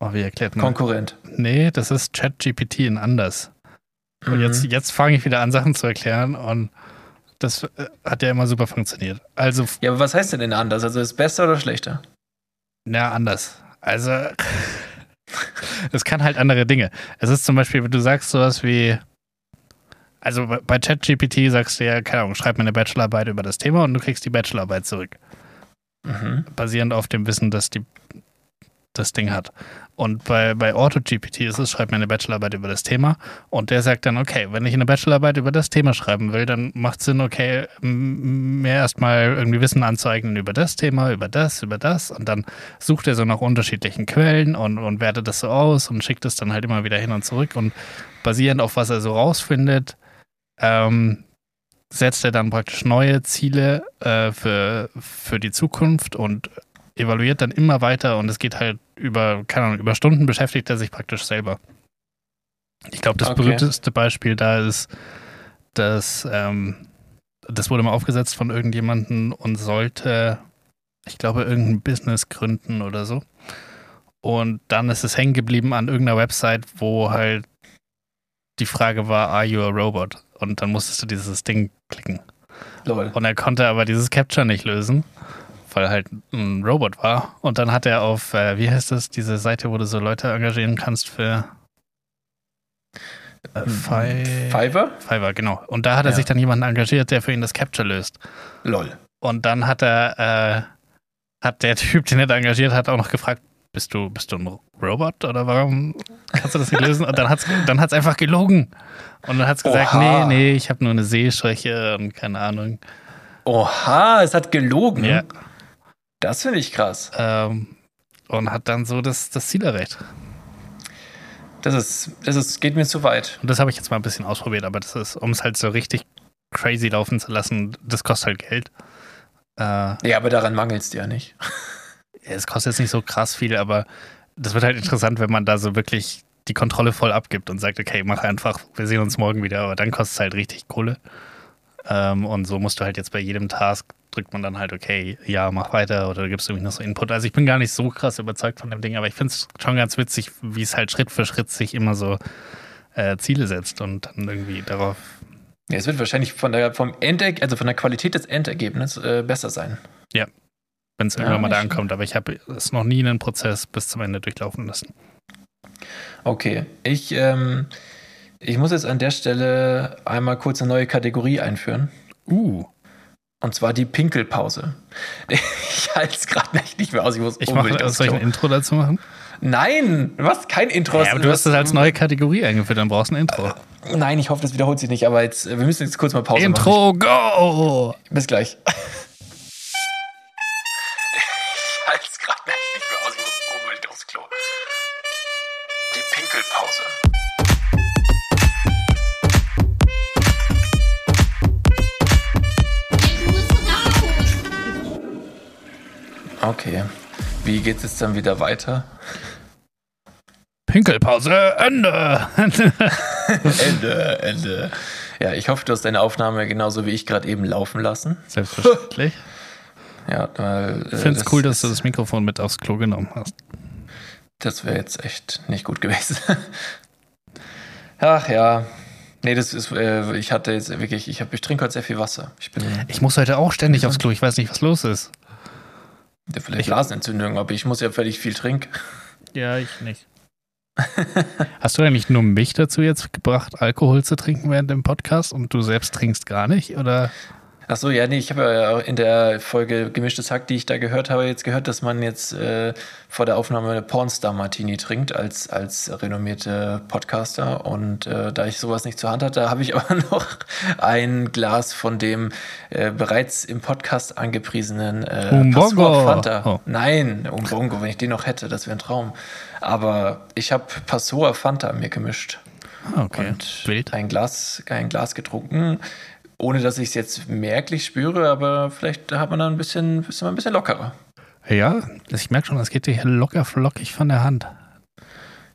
Oh, wie erklärt man? Konkurrent. nee, das ist ChatGPT in anders. Und Mhm. jetzt, jetzt fange ich wieder an, Sachen zu erklären und das äh, hat ja immer super funktioniert. Also, Ja, aber was heißt denn denn anders? Also ist es besser oder schlechter? Na, anders. Also, es kann halt andere Dinge. Es ist zum Beispiel, wenn du sagst sowas wie, also bei- ChatGPT sagst du ja, keine Ahnung, schreib mir eine Bachelorarbeit über das Thema und du kriegst die Bachelorarbeit zurück. Mhm. Basierend auf dem Wissen, das die das Ding hat. Und bei, bei AutoGPT ist es, schreibt mir eine Bachelorarbeit über das Thema und der sagt dann, okay, wenn ich eine Bachelorarbeit über das Thema schreiben will, dann macht es Sinn, okay, mir erstmal irgendwie Wissen anzueignen über das Thema, über das, über das und dann sucht er so nach unterschiedlichen Quellen und, und wertet das so aus und schickt es dann halt immer wieder hin und zurück und basierend auf was er so rausfindet, ähm, setzt er dann praktisch neue Ziele äh, für, für die Zukunft und evaluiert dann immer weiter und es geht halt über, keine Ahnung, über Stunden beschäftigt er sich praktisch selber. Ich glaube, das Okay. berühmteste Beispiel da ist, dass ähm, das wurde mal aufgesetzt von irgendjemandem und sollte, ich glaube, irgendein Business gründen oder so. Und dann ist es hängen geblieben an irgendeiner Website, wo halt die Frage war, are you a robot? Und dann musstest du dieses Ding klicken. Lol. Und er konnte aber dieses Capture nicht lösen, weil halt ein Robot war. Und dann hat er auf, äh, wie heißt das, diese Seite, wo du so Leute engagieren kannst für äh, Fi Fiverr? Fiverr, genau. Und da hat er Ja. sich dann jemanden engagiert, der für ihn das Capture löst. Lol. Und dann hat er, äh, hat der Typ, den er da engagiert hat, auch noch gefragt, bist du, bist du ein Robot oder warum kannst du das nicht lösen? Und dann hat's, dann hat's einfach gelogen. Und dann hat's gesagt, Oha. nee, nee, ich habe nur eine Sehschwäche und keine Ahnung. Oha, es hat gelogen. Ja. Das finde ich krass. Ähm, und hat dann so das, das Ziel erreicht. Das ist, das ist, geht mir zu weit. Und das habe ich jetzt mal ein bisschen ausprobiert, aber das ist, um es halt so richtig crazy laufen zu lassen, das kostet halt Geld. Äh, Ja, aber daran mangelt es dir ja nicht. es kostet jetzt nicht so krass viel, aber das wird halt interessant, wenn man da so wirklich die Kontrolle voll abgibt und sagt, okay, mach einfach, wir sehen uns morgen wieder, aber dann kostet es halt richtig Kohle. Ähm, und so musst du halt jetzt bei jedem Task drückt man dann halt, okay, ja, mach weiter oder gibst du irgendwie noch so Input. Also ich bin gar nicht so krass überzeugt von dem Ding, aber ich finde es schon ganz witzig, wie es halt Schritt für Schritt sich immer so äh, Ziele setzt und dann irgendwie darauf. Ja, es wird wahrscheinlich von der, vom Enderg also von der Qualität des Endergebnisses äh, besser sein. wenn es Ja, irgendwann mal da ankommt. Aber ich habe es noch nie einen Prozess bis zum Ende durchlaufen lassen. Okay, ich, ähm, ich muss jetzt an der Stelle einmal kurz eine neue Kategorie einführen. Uh, Und zwar die Pinkelpause. Ich halte es gerade nicht, nicht mehr aus. Ich muss ich unbedingt aufs soll ich ein Intro dazu machen? Nein, was? Kein Intro. Ja, aber du hast das als neue Kategorie eingeführt, dann brauchst du ein Intro. Nein, ich hoffe, das wiederholt sich nicht, aber jetzt, wir müssen jetzt kurz mal Pause machen. Intro, go! Bis gleich. Okay. Wie geht es dann wieder weiter? Pinkelpause, Ende! Ende, Ende. Ja, ich hoffe, du hast deine Aufnahme genauso wie ich gerade eben laufen lassen. Selbstverständlich. Ja, weil. Ich finde es cool, dass du das Mikrofon mit aufs Klo genommen hast. Das wäre jetzt echt nicht gut gewesen. Ach ja. Nee, das ist, äh, ich hatte jetzt wirklich, ich, hab, ich trinke heute sehr viel Wasser. Ich bin Ich muss heute auch ständig aufs Klo, ich weiß nicht, was los ist. Ja, vielleicht Blasenentzündung, aber ich muss ja völlig viel trinken. Ja, ich nicht. Hast du eigentlich nur mich dazu jetzt gebracht, Alkohol zu trinken während dem Podcast und du selbst trinkst gar nicht? Oder? Ach so, ja, nee, ich habe ja auch in der Folge Gemischtes Hack, die ich da gehört habe, jetzt gehört, dass man jetzt äh, vor der Aufnahme eine Pornstar Martini trinkt als, als renommierte Podcaster. Und äh, da ich sowas nicht zur Hand hatte, habe ich aber noch ein Glas von dem äh, bereits im Podcast angepriesenen äh, Umbongo. Fanta. Oh. Nein, Umbongo, wenn ich den noch hätte, das wäre ein Traum. Aber ich habe Passoa Fanta mir gemischt Ah, okay. und Wild. ein Glas, ein Glas getrunken, ohne dass ich es jetzt merklich spüre, aber vielleicht hat man dann ein bisschen, ist man ein bisschen lockerer. Ja, ich merke schon, das geht dir locker flockig von der Hand.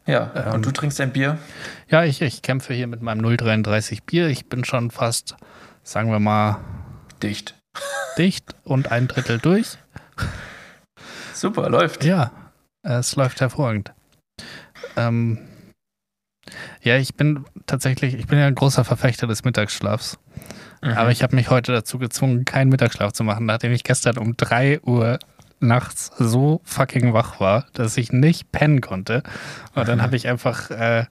Ja, Ähm. und du trinkst ein Bier? Ja, ich, ich kämpfe hier mit meinem 0,33 Bier. Ich bin schon fast, sagen wir mal, Dicht. dicht und ein Drittel durch. Super, läuft. Ja, es läuft hervorragend. Ähm, ja, ich bin tatsächlich, ich bin ja ein großer Verfechter des Mittagsschlafs. Mhm. Aber ich habe mich heute dazu gezwungen, keinen Mittagsschlaf zu machen, nachdem ich gestern um 3 Uhr nachts so fucking wach war, dass ich nicht pennen konnte. Und dann habe ich einfach äh,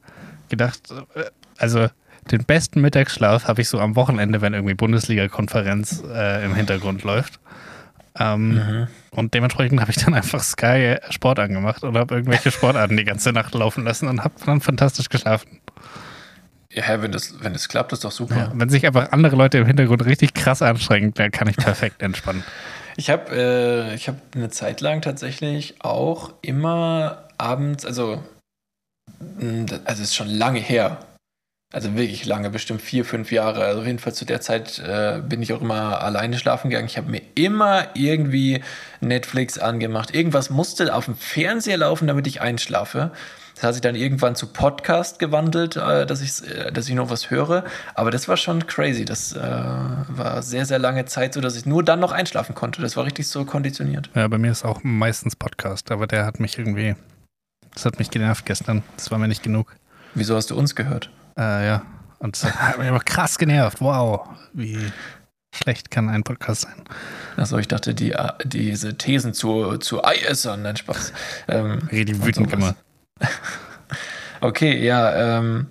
gedacht, äh, also den besten Mittagsschlaf habe ich so am Wochenende, wenn irgendwie Bundesliga-Konferenz äh, im Hintergrund läuft. Ähm, Mhm. Und dementsprechend habe ich dann einfach Sky Sport angemacht und habe irgendwelche Sportarten die ganze Nacht laufen lassen und habe dann fantastisch geschlafen. Ja, hä, wenn das, wenn das klappt, ist doch super. Ja, wenn sich einfach andere Leute im Hintergrund richtig krass anstrengen, dann kann ich perfekt entspannen. Ich habe äh, ich hab eine Zeit lang tatsächlich auch immer abends, also, das- also es ist schon lange her. Also wirklich lange, bestimmt vier, fünf Jahre. Also auf jeden Fall zu der Zeit äh, bin ich auch immer alleine schlafen gegangen. Ich habe mir immer irgendwie Netflix angemacht. Irgendwas musste auf dem Fernseher laufen, damit ich einschlafe. Das hat sich dann irgendwann zu Podcast gewandelt, äh, dass, ich, äh, dass ich noch was höre. Aber das war schon crazy. Das äh, war sehr, sehr lange Zeit so, dass ich nur dann noch einschlafen konnte. Das war richtig so konditioniert. Ja, bei mir ist auch meistens Podcast, aber der hat mich irgendwie, das hat mich genervt gestern. Das war mir nicht genug. Wieso hast du uns gehört? Äh, ja, und das hat mich aber krass genervt. Wow, wie schlecht kann ein Podcast sein. Achso, ich dachte, die, äh, diese Thesen zu, zu Eiessern, nein, Spaß. Ähm, Richtig wütend sowas. Okay, ja, ähm,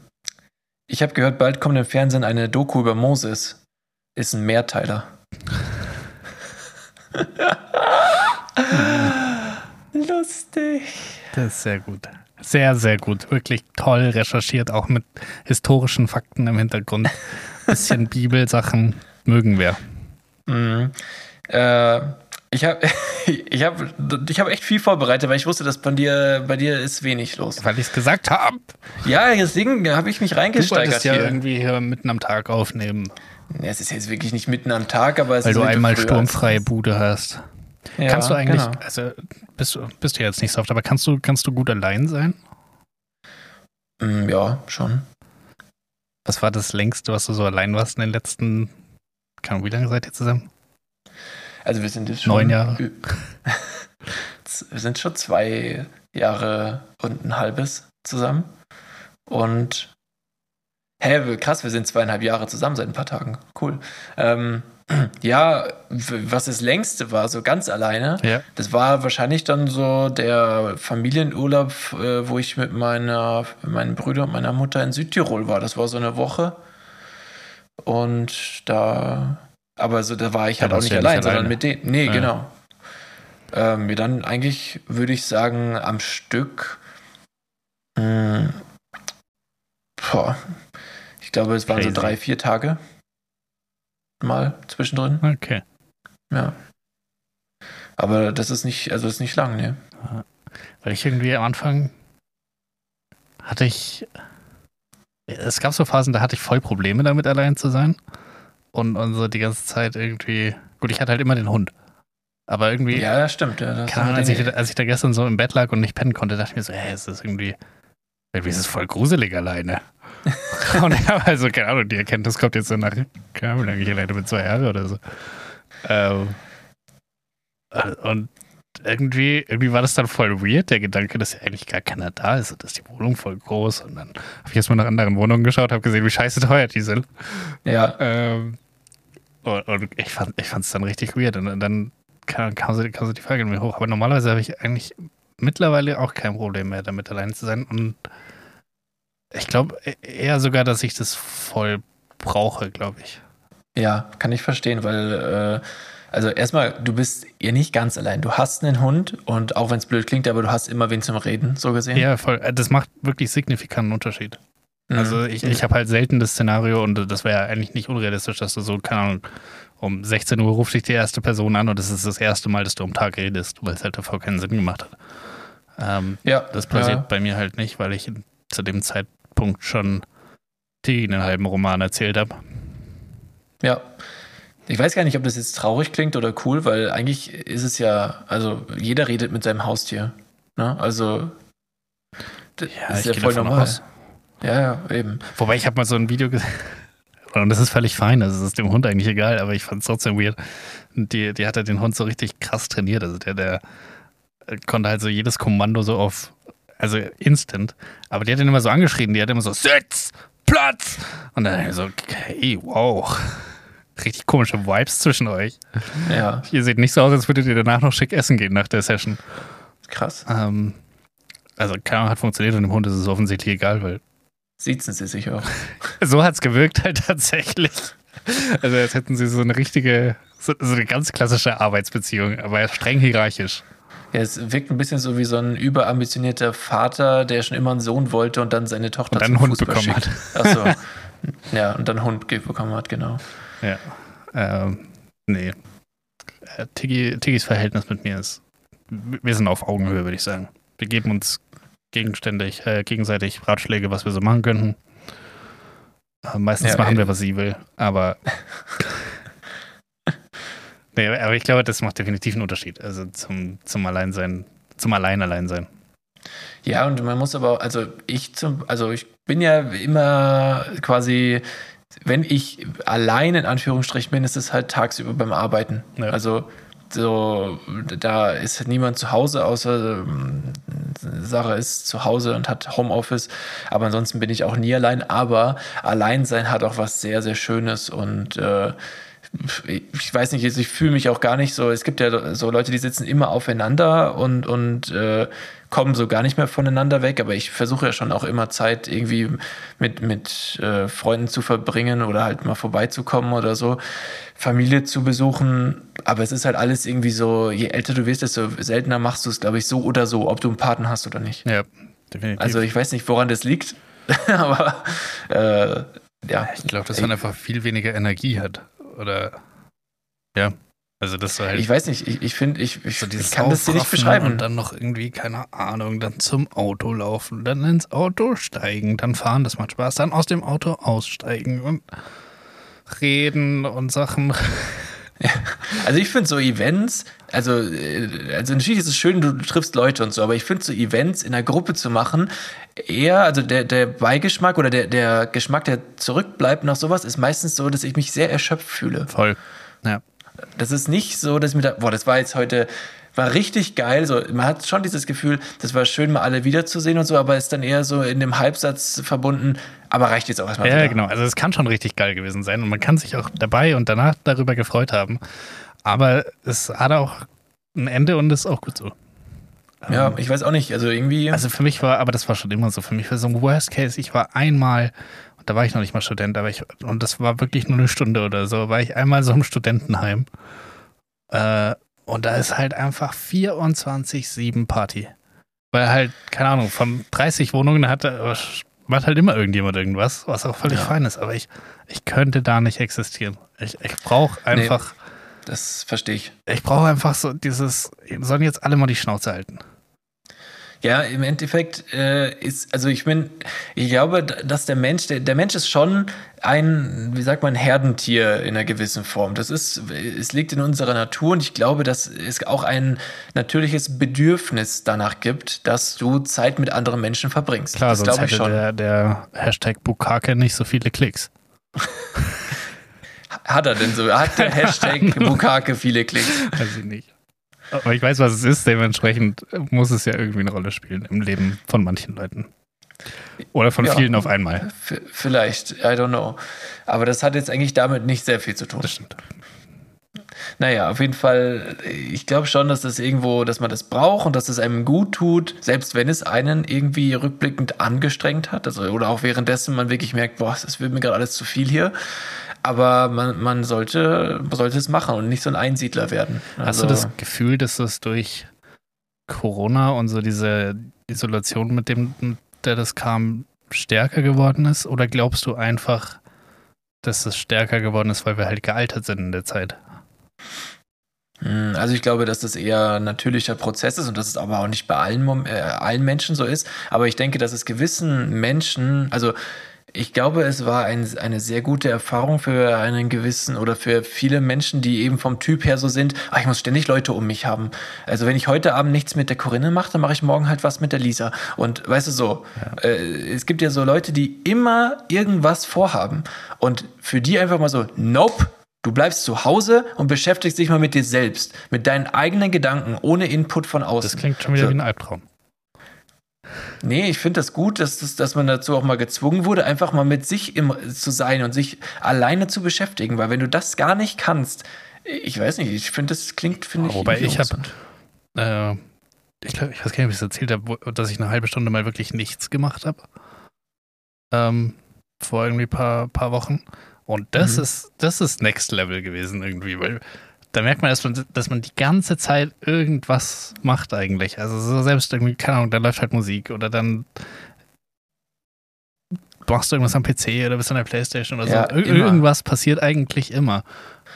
ich habe gehört, bald kommt im Fernsehen eine Doku über Moses. Ist ein Mehrteiler. Lustig. Das ist sehr gut. Sehr, sehr gut. Wirklich toll recherchiert, auch mit historischen Fakten im Hintergrund. Bisschen Bibelsachen mögen wir. Mhm. Äh, ich habe ich hab, ich hab echt viel vorbereitet, weil ich wusste, dass bei dir, bei dir ist wenig los. Weil ich es gesagt habe. Ja, deswegen habe ich mich Du reingesteigert wolltest ja hier. irgendwie hier mitten am Tag aufnehmen, Ja, es ist jetzt wirklich nicht mitten am Tag, aber es weil ist du wirklich einmal sturmfreie Bude hast. Ja, kannst du eigentlich, genau. also bist, du- bist du jetzt nicht so oft, aber kannst du, kannst du gut allein sein? Mm, Ja, schon. Was war das längste, was du so allein warst in den letzten, keine Ahnung, wie lange seid ihr zusammen? Also wir sind jetzt schon. Neun Jahre. Wir sind schon zwei Jahre und ein halbes zusammen. Und hä, krass, wir sind zweieinhalb Jahre zusammen seit ein paar Tagen. Cool. Ähm, ja, was das längste war, so ganz alleine, Ja. das war wahrscheinlich dann so der Familienurlaub, äh, wo ich mit meiner, mit meinen Brüdern und meiner Mutter in Südtirol war. Das war so eine Woche. Und da, aber so, da war ich Ja, halt auch nicht ja nicht allein, sondern mit denen. Nee, Ja. genau. Ähm, wir dann eigentlich, würde ich sagen, am Stück. Mh, boah, ich glaube, es waren so Crazy. drei, vier Tage. Mal zwischendrin. Okay. Ja. Aber das ist nicht, also ist nicht lang, ne? Weil ich irgendwie am Anfang hatte ich. Es gab so Phasen, da hatte ich voll Probleme damit, allein zu sein. Und, und so die ganze Zeit irgendwie. Gut, ich hatte halt immer den Hund. Aber irgendwie. Ja, das stimmt. Ja, das Ahnung, als, ich, als ich da gestern so im Bett lag und nicht pennen konnte, dachte ich mir so, hey, es ist irgendwie. Irgendwie ist es voll gruselig alleine. und ich habe also, keine Ahnung, die Erkenntnis kommt jetzt so nach, keine Ahnung, ich alleine bin, zwei Jahre oder so. Ähm, und irgendwie, irgendwie war das dann voll weird, der Gedanke, dass ja eigentlich gar keiner da ist und dass die Wohnung voll groß. Und dann habe ich erstmal nach anderen Wohnungen geschaut, habe gesehen, wie scheiße teuer die sind. ja, Ähm, und, ich fand ich es dann richtig weird. Und dann kam, kam, so, kam so die Frage in mir hoch. Aber normalerweise habe ich eigentlich mittlerweile auch kein Problem mehr, damit allein zu sein. Und ich glaube eher sogar, dass ich das voll brauche, glaube ich. ja, kann ich verstehen, weil, äh, also erstmal, du bist ja nicht ganz allein. Du hast einen Hund und auch wenn es blöd klingt, aber du hast immer wen zum Reden, so gesehen. Ja, voll. Äh, Das macht wirklich signifikanten Unterschied. Mhm. Also ich, ich habe halt selten das Szenario und das wäre eigentlich nicht unrealistisch, dass du so, keine Ahnung, um 16 Uhr ruft dich die erste Person an und das ist das erste Mal, dass du am Tag redest, weil es halt davor keinen Sinn gemacht hat. Ähm, ja, das passiert Ja. bei mir halt nicht, weil ich zu dem Zeitpunkt schon den halben Roman erzählt habe. Ja. Ich weiß gar nicht, ob das jetzt traurig klingt oder cool, weil eigentlich ist es ja, also jeder redet mit seinem Haustier. Ne? Also, das Ja, ist ich ja voll normal. aus. Ja, ja, eben. Wobei ich habe mal so ein Video gesehen. Und das ist völlig fein, also es ist dem Hund eigentlich egal, aber ich fand es trotzdem weird. Die, die hat halt den Hund so richtig krass trainiert. Also der, der konnte halt so jedes Kommando so auf, also instant. Aber die hat ihn immer so angeschrien, die hat immer so, Sitz, Platz! Und dann so, okay, wow. Richtig komische Vibes zwischen euch. Ja, Ihr seht nicht so aus, als würdet ihr danach noch schick essen gehen nach der Session. krass. Ähm, also, keine Ahnung, hat funktioniert und dem Hund ist es offensichtlich egal, weil Siezen sie sich auch. so hat es gewirkt halt tatsächlich. Also, als hätten sie so eine richtige, So, so eine ganz klassische Arbeitsbeziehung, aber streng hierarchisch. Ja, es wirkt ein bisschen so wie so ein überambitionierter Vater, der schon immer einen Sohn wollte und dann seine Tochter Und dann zum einen Hund Fußball bekommen schickt. Achso. Ja, und dann einen Hund bekommen hat, genau. Ja. Ähm, nee. Äh, Tiggy, Tiggys Verhältnis mit mir ist. Wir sind auf Augenhöhe, würde ich sagen. Wir geben uns gegenständig, äh, gegenseitig Ratschläge, was wir so machen könnten. Äh, meistens Ja, machen ey. wir, was sie will, aber. nee, aber ich glaube, das macht definitiv einen Unterschied. Also zum, zum Alleinsein, zum Allein-Alleinsein. Ja, und man muss aber, auch- also ich zum, also ich bin ja immer quasi, wenn ich allein in Anführungsstrichen bin, ist es halt tagsüber beim Arbeiten. Ja. Also so, da ist niemand zu Hause, außer ähm, Sarah ist zu Hause und hat Homeoffice. Aber ansonsten bin ich auch nie allein. Aber allein sein hat auch was sehr, sehr Schönes und äh, ich weiß nicht, ich fühle mich auch gar nicht so. Es gibt ja so Leute, die sitzen immer aufeinander und, und äh, kommen so gar nicht mehr voneinander weg. Aber ich versuche ja schon auch immer Zeit irgendwie mit, mit äh, Freunden zu verbringen oder halt mal vorbeizukommen oder so. Familie zu besuchen. Aber es ist halt alles irgendwie so, je älter du wirst, desto seltener machst du es, glaube ich, so oder so, ob du einen Partner hast oder nicht. Ja, definitiv. Also ich weiß nicht, woran das liegt. aber äh, ja. ich glaube, dass man einfach viel weniger Energie hat. Oder. Ja. Also, das war halt. Ich weiß nicht, ich, ich finde, ich, ich, So ich kann das dir nicht beschreiben. Und dann noch irgendwie, keine Ahnung, dann zum Auto laufen, dann ins Auto steigen, dann fahren, das macht Spaß, dann aus dem Auto aussteigen und reden und Sachen. Also ich finde so Events, also, äh, also natürlich ist es schön, du, du triffst Leute und so, aber ich finde so Events in einer Gruppe zu machen, eher, also der, der Beigeschmack oder der, der Geschmack, der zurückbleibt nach sowas, ist meistens so, dass ich mich sehr erschöpft fühle. Voll. Ja. Das ist nicht so, dass ich mir da, boah, das war jetzt heute, war richtig geil. So, man hat schon dieses Gefühl, das war schön, mal alle wiederzusehen und so, aber ist dann eher so in dem Halbsatz verbunden, aber reicht jetzt auch erstmal. Ja, wieder. genau. Also es kann schon richtig geil gewesen sein und man kann sich auch dabei und danach darüber gefreut haben. Aber es hat auch ein Ende und ist auch gut so. Ja, ich weiß auch nicht, also irgendwie. Also für mich war, aber das war schon immer so, für mich war so ein Worst Case, ich war einmal, da war ich noch nicht mal Student, aber ich, und das war wirklich nur eine Stunde oder so, war ich einmal so im Studentenheim. Äh, und da ist halt einfach 24-7 Party. Weil halt, keine Ahnung, von 30 Wohnungen hat, macht halt immer irgendjemand irgendwas, was auch völlig Ja. fein ist. Aber ich, ich könnte da nicht existieren. Ich, ich brauche einfach, das verstehe ich. ich brauche einfach so dieses, sollen jetzt alle mal die Schnauze halten. Ja, im Endeffekt äh, ist, also ich bin, ich glaube, dass der Mensch, der, der Mensch ist schon ein, wie sagt man, Herdentier in einer gewissen Form. Das ist, es liegt in unserer Natur und ich glaube, dass es auch ein natürliches Bedürfnis danach gibt, dass du Zeit mit anderen Menschen verbringst. Klar, das sonst glaube ich hätte schon. der, der Hashtag Bukake nicht so viele Klicks. Hat er denn so? Hat der Hashtag Bukake viele Klicks? Weiß ich nicht. Aber ich weiß, was es ist, dementsprechend muss es ja irgendwie eine Rolle spielen im Leben von manchen Leuten. Oder von Ja. vielen auf einmal. Vielleicht, I don't know. Aber das hat jetzt eigentlich damit nicht sehr viel zu tun. Das stimmt. Naja, auf jeden Fall, ich glaube schon, dass das irgendwo, dass man das braucht und dass es einem gut tut, selbst wenn es einen irgendwie rückblickend angestrengt hat. Also, oder auch währenddessen man wirklich merkt, boah, das wird mir gerade alles zu viel hier. Aber man, man sollte, sollte es machen und nicht so ein Einsiedler werden. Hast Also, du das Gefühl, dass das durch Corona und so diese Isolation, mit dem der das kam, stärker geworden ist? Oder glaubst du einfach, dass es stärker geworden ist, weil wir halt gealtert sind in der Zeit? Hm, Also ich glaube, dass das eher ein natürlicher Prozess ist und dass es aber auch nicht bei allen, äh, allen Menschen so ist. Aber ich denke, dass es gewissen Menschen, also ich glaube, es war ein, eine sehr gute Erfahrung für einen gewissen oder für viele Menschen, die eben vom Typ her so sind, ah, ich muss ständig Leute um mich haben. Also wenn ich heute Abend nichts mit der Corinne mache, dann mache ich morgen halt was mit der Lisa. Und weißt du so, äh, es gibt ja so Leute, die immer irgendwas vorhaben. Und für die einfach mal so, nope, Du bleibst zu Hause und beschäftigst dich mal mit dir selbst, mit deinen eigenen Gedanken, ohne Input von außen. Das klingt schon wieder So. wie ein Albtraum. Nee, ich finde das gut, dass, das, dass man dazu auch mal gezwungen wurde, einfach mal mit sich im, zu sein und sich alleine zu beschäftigen. Weil wenn du das gar nicht kannst, ich weiß nicht, ich finde, das klingt, finde ich. Wobei ich habe, äh, ich, glaub, ich weiß gar nicht, ob ich es erzählt habe, dass ich eine halbe Stunde mal wirklich nichts gemacht habe. Ähm, vor irgendwie paar, paar Wochen. Und das Mhm. ist, das ist Next Level gewesen irgendwie, weil da merkt man, dass man, dass man die ganze Zeit irgendwas macht eigentlich. Also so selbst irgendwie, keine Ahnung, da läuft halt Musik oder dann machst du irgendwas am PC oder bist an der Playstation oder Ja, so. Ir immer. irgendwas passiert eigentlich immer.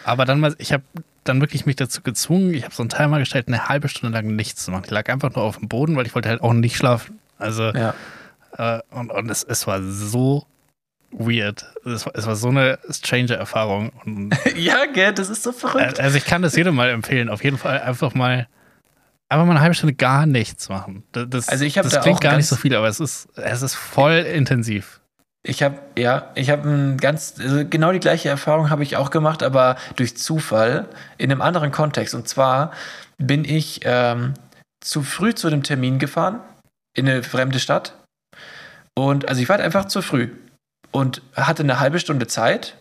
Aber dann mal, ich habe dann wirklich mich dazu gezwungen, ich habe so einen Timer gestellt, eine halbe Stunde lang nichts zu machen. Ich lag einfach nur auf dem Boden, weil ich wollte halt auch nicht schlafen. Also Ja. äh, und, und es, es war so weird. Es war, es war so eine strange Erfahrung. Ja, gell, das ist so verrückt. also ich kann das jedem mal empfehlen. Auf jeden Fall einfach mal einfach mal eine halbe Stunde gar nichts machen. Das, Also ich das da klingt auch gar nicht so viel, aber es ist, es ist voll intensiv. Ich habe ja, ich habe ein ganz also genau die gleiche Erfahrung habe ich auch gemacht, aber durch Zufall in einem anderen Kontext. Und zwar bin ich ähm, zu früh zu dem Termin gefahren in eine fremde Stadt und also ich war halt einfach zu früh und hatte eine halbe Stunde Zeit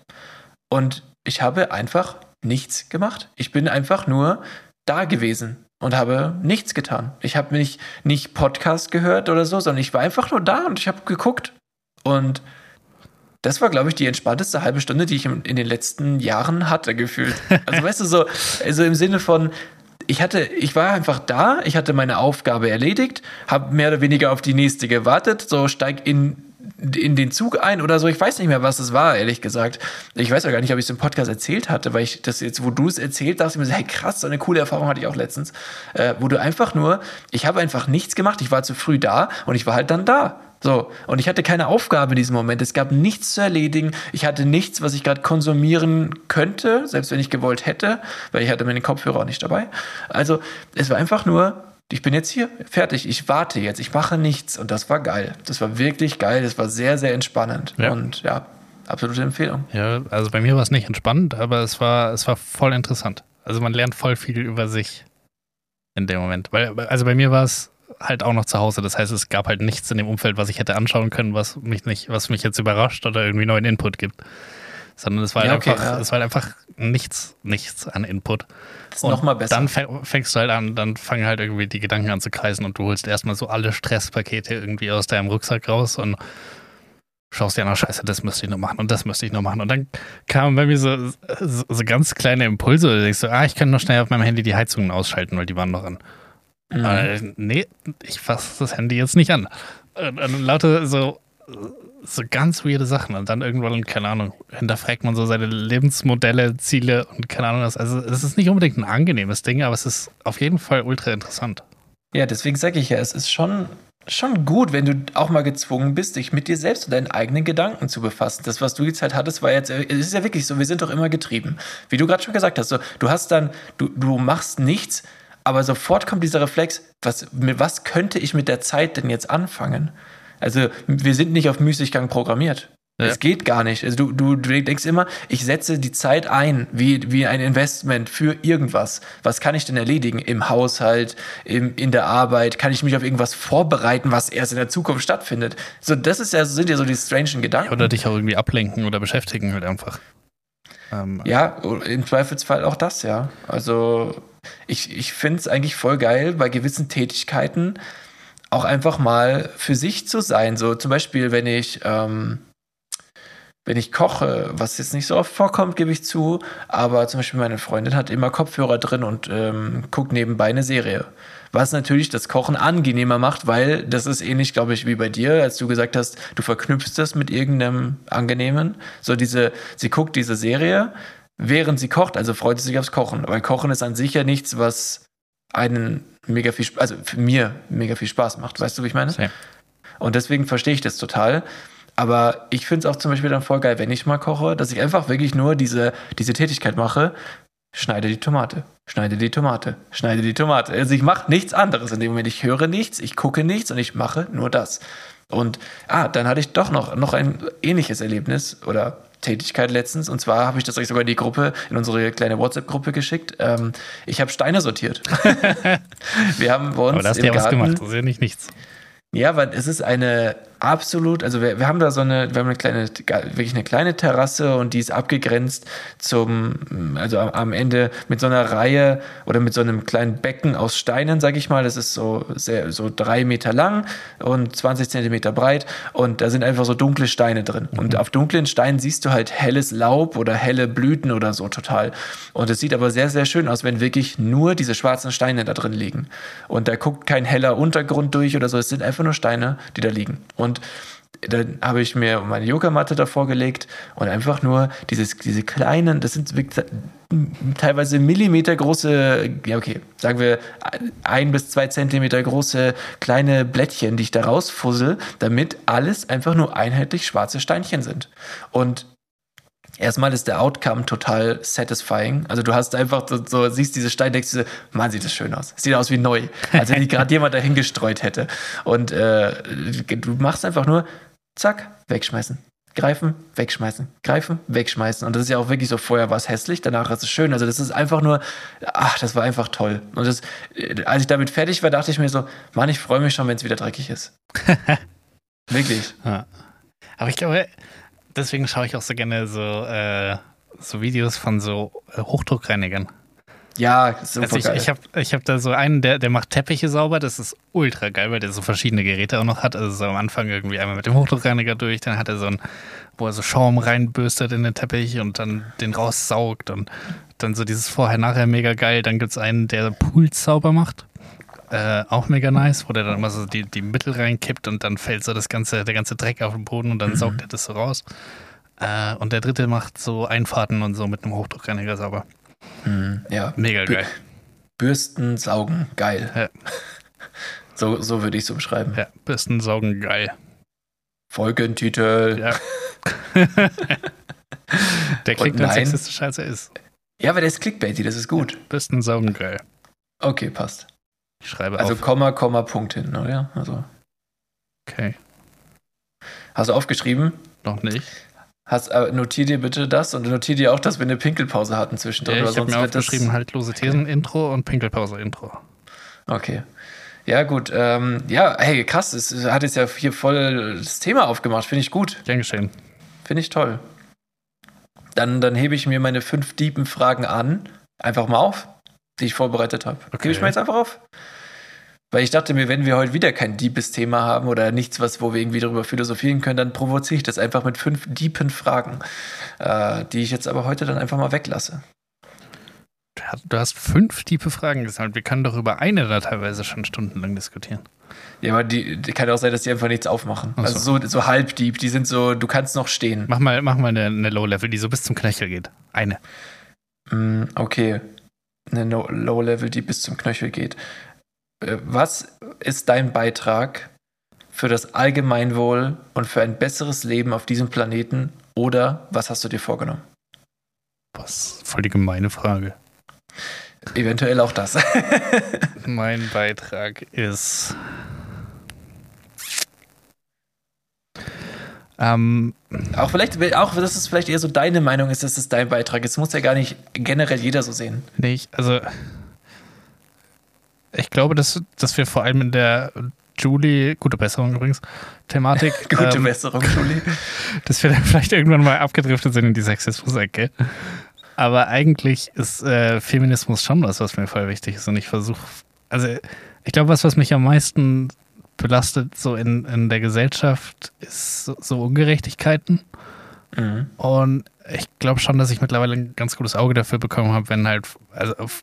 und ich habe einfach nichts gemacht. Ich bin einfach nur da gewesen und habe nichts getan. Ich habe nicht nicht Podcast gehört oder so, sondern ich war einfach nur da und ich habe geguckt und das war, glaube ich, die entspannteste halbe Stunde, die ich in, den letzten Jahren hatte, gefühlt. Also, weißt du, so, also im Sinne von, ich hatte, ich war einfach da, ich hatte meine Aufgabe erledigt, habe mehr oder weniger auf die nächste gewartet, so steig in, in den Zug ein oder so. Ich weiß nicht mehr, was es war, ehrlich gesagt. Ich weiß auch gar nicht, ob ich es im Podcast erzählt hatte, weil ich das jetzt, wo du es erzählt, dachte ich mir so, hey krass, so eine coole Erfahrung hatte ich auch letztens, äh, wo du einfach nur, ich habe einfach nichts gemacht, ich war zu früh da und ich war halt dann da. So, und ich hatte keine Aufgabe in diesem Moment. Es gab nichts zu erledigen. Ich hatte nichts, was ich gerade konsumieren könnte, selbst wenn ich gewollt hätte, weil ich hatte meine Kopfhörer auch nicht dabei. Also, es war einfach nur, ich bin jetzt hier, fertig, ich warte jetzt, ich mache nichts. Und das war geil. Das war wirklich geil. Das war sehr, sehr entspannend. Ja. Und ja, absolute Empfehlung. Ja, also bei mir war es nicht entspannt, aber es war, es war voll interessant. Also man lernt voll viel über sich in dem Moment. Weil, also bei mir war es halt auch noch zu Hause. Das heißt, es gab halt nichts in dem Umfeld, was ich hätte anschauen können, was mich nicht, was mich jetzt überrascht oder irgendwie neuen Input gibt. Sondern es war halt Ja, okay, einfach, ja. es war halt einfach nichts, nichts an Input. Das ist noch mal besser. Dann fäng- fängst du halt an, dann fangen halt irgendwie die Gedanken an zu kreisen und du holst erstmal so alle Stresspakete irgendwie aus deinem Rucksack raus und schaust dir an, scheiße, das müsste ich noch machen und das müsste ich noch machen. Und dann kamen bei mir so, so, so ganz kleine Impulse, du denkst so, ah, ich kann noch schnell auf meinem Handy die Heizungen ausschalten, weil die waren noch an. Mhm. Äh, nee, ich fasse das Handy jetzt nicht an. Und dann lauter so, so ganz weirde Sachen. Und dann irgendwann, keine Ahnung, hinterfragt man so seine Lebensmodelle, Ziele und keine Ahnung was. Also es ist nicht unbedingt ein angenehmes Ding, aber es ist auf jeden Fall ultra interessant. Ja, deswegen sage ich ja, es ist schon, schon gut, wenn du auch mal gezwungen bist, dich mit dir selbst und deinen eigenen Gedanken zu befassen. Das, was du jetzt halt hattest, war jetzt, es ist ja wirklich so, wir sind doch immer getrieben. Wie du gerade schon gesagt hast, so, du hast dann, du, du machst nichts, aber sofort kommt dieser Reflex, was, mit was könnte ich mit der Zeit denn jetzt anfangen? Also, wir sind nicht auf Müßiggang programmiert. Ja. Es geht gar nicht. Also du, du, du denkst immer, ich setze die Zeit ein, wie, wie ein Investment für irgendwas. Was kann ich denn erledigen? Im Haushalt, im, in der Arbeit? Kann ich mich auf irgendwas vorbereiten, was erst in der Zukunft stattfindet? So, das ist ja, sind ja so die strangen Gedanken. Oder dich auch irgendwie ablenken oder beschäftigen halt einfach. Ähm, Ja, im Zweifelsfall auch das, ja. Also ich, ich finde es eigentlich voll geil, bei gewissen Tätigkeiten auch einfach mal für sich zu sein. So zum Beispiel, wenn ich, ähm, wenn ich koche, was jetzt nicht so oft vorkommt, gebe ich zu, aber zum Beispiel meine Freundin hat immer Kopfhörer drin und ähm, guckt nebenbei eine Serie. Was natürlich das Kochen angenehmer macht, weil das ist ähnlich, glaube ich, wie bei dir, als du gesagt hast, du verknüpfst das mit irgendeinem Angenehmen. So diese, sie guckt diese Serie, während sie kocht, also freut sie sich aufs Kochen. Weil Kochen ist an sich ja nichts, was einen mega viel, also für mir mega viel Spaß macht. Weißt du, wie ich meine? Same. Und deswegen verstehe ich das total. Aber ich finde es auch zum Beispiel dann voll geil, wenn ich mal koche, dass ich einfach wirklich nur diese, diese Tätigkeit mache. Schneide die Tomate, schneide die Tomate, schneide die Tomate. Also ich mache nichts anderes in dem Moment. Ich höre nichts, ich gucke nichts und ich mache nur das. Und ah, dann hatte ich doch noch, noch ein ähnliches Erlebnis oder Tätigkeit letztens. Und zwar habe ich das euch sogar in die Gruppe, in unsere kleine WhatsApp-Gruppe geschickt. Ähm, ich habe Steine sortiert. Wir haben bei uns aber da hast du ja was gemacht, das ist ja nicht nichts. ja, weil es ist eine, absolut, also wir, wir haben da so eine, wir haben eine kleine, wirklich eine kleine Terrasse und die ist abgegrenzt zum, also am, am Ende mit so einer Reihe oder mit so einem kleinen Becken aus Steinen, sag ich mal. Das ist so sehr, so drei Meter lang und 20 Zentimeter breit und da sind einfach so dunkle Steine drin. Und auf dunklen Steinen siehst du halt helles Laub oder helle Blüten oder so total. Und es sieht aber sehr, sehr schön aus, wenn wirklich nur diese schwarzen Steine da drin liegen. Und da guckt kein heller Untergrund durch oder so. Es sind einfach nur Steine, die da liegen. Und dann habe ich mir meine Yogamatte davor gelegt und einfach nur dieses, diese kleinen, das sind teilweise Millimeter große, ja okay, sagen wir ein bis zwei Zentimeter große kleine Blättchen, die ich da rausfussel, damit alles einfach nur einheitlich schwarze Steinchen sind. Und erstmal ist der Outcome total satisfying. Also du hast einfach so, so siehst diese Steine, denkst du, man sieht das schön aus. Sieht aus wie neu, als wenn die gerade jemand dahin gestreut hätte. Und äh, du machst einfach nur zack, wegschmeißen. Greifen, wegschmeißen, greifen, wegschmeißen. Und das ist ja auch wirklich so, vorher war es hässlich, danach ist es schön. Also das ist einfach nur, ach, das war einfach toll. Und das, als ich damit fertig war, dachte ich mir so, Mann, ich freue mich schon, wenn es wieder dreckig ist. wirklich. Ja. Aber ich glaube, deswegen schaue ich auch so gerne so, äh, so Videos von so äh, Hochdruckreinigern. Ja, super Also ich, geil. ich habe ich hab da so einen, der, der macht Teppiche sauber. Das ist ultra geil, weil der so verschiedene Geräte auch noch hat. Also so am Anfang irgendwie einmal mit dem Hochdruckreiniger durch, dann hat er so einen, wo er so Schaum reinbürstet in den Teppich und dann den raussaugt und dann so dieses Vorher-Nachher mega geil. Dann gibt es einen, der Pools sauber macht. Äh, auch mega nice, wo der dann immer so die, die Mittel reinkippt und dann fällt so das ganze, der ganze Dreck auf den Boden und dann saugt er das so raus. Äh, und der dritte macht so Einfahrten und so mit einem Hochdruckreiniger sauber. Hm, ja. Mega geil. Bürsten, saugen, geil. Ja. So, so würde ich es umschreiben. Ja, Bürsten saugen geil. Folgentitel. Ja. der klingt dann sexistisch, als er ist. Ja, aber der ist Clickbaity, das ist gut. Bürsten saugen geil. Okay, passt. Ich schreibe Also auf. Komma, Komma, Punkt hinten, oder? Also, Okay, hast du aufgeschrieben? noch nicht. Hast, äh, notier dir bitte das und notier dir auch, dass wir eine Pinkelpause hatten zwischendrin. Ja, ich habe mir wird das- aufgeschrieben, haltlose Thesen-Intro und Pinkelpause-Intro. Okay. Ja, gut. Ähm, ja, hey, krass. Es hat jetzt ja hier voll das Thema aufgemacht. Finde ich gut. Gern geschehen. Finde ich toll. Dann, dann hebe ich mir meine fünf deepen Fragen an. Einfach mal auf, die ich vorbereitet habe. Okay. Gebe ich mir jetzt einfach auf. Weil ich dachte mir, wenn wir heute wieder kein deepes Thema haben oder nichts, was, wo wir irgendwie darüber philosophieren können, dann provoziere ich das einfach mit fünf deepen Fragen, äh, die ich jetzt aber heute dann einfach mal weglasse. Du hast- fünf tiefe Fragen gesammelt. Wir können doch über eine da teilweise schon stundenlang diskutieren. Ja, aber die, die kann auch sein, dass die einfach nichts aufmachen. Ach Also so, so halb deep. Die sind so, du kannst noch stehen. Mach mal, mach mal eine, eine Low-Level, die so bis zum Knöchel geht. Eine. Mm, Okay. Eine No- Low-Level, die bis zum Knöchel geht. Äh, Was ist dein Beitrag für das Allgemeinwohl und für ein besseres Leben auf diesem Planeten? Oder was hast du dir vorgenommen? Was? Voll die gemeine Frage. Eventuell auch das. Mein Beitrag ist. Ähm, auch vielleicht, auch dass es vielleicht eher so deine Meinung ist, dass es dein Beitrag ist. muss ja gar nicht generell jeder so sehen. nee, ich, also. Ich glaube, dass, dass wir vor allem in der Julie, gute Besserung übrigens, Thematik, Gute ähm, Besserung, Julie. dass wir dann vielleicht irgendwann mal abgedriftet sind in die Sexismus-Ecke. Aber eigentlich ist äh, Feminismus schon was, was mir voll wichtig ist. Und ich versuche, also ich glaube, was, was mich am meisten belastet so in, in der Gesellschaft, ist so, so Ungerechtigkeiten. Mhm. Und ich glaube schon, dass ich mittlerweile ein ganz gutes Auge dafür bekommen habe, wenn halt, also auf,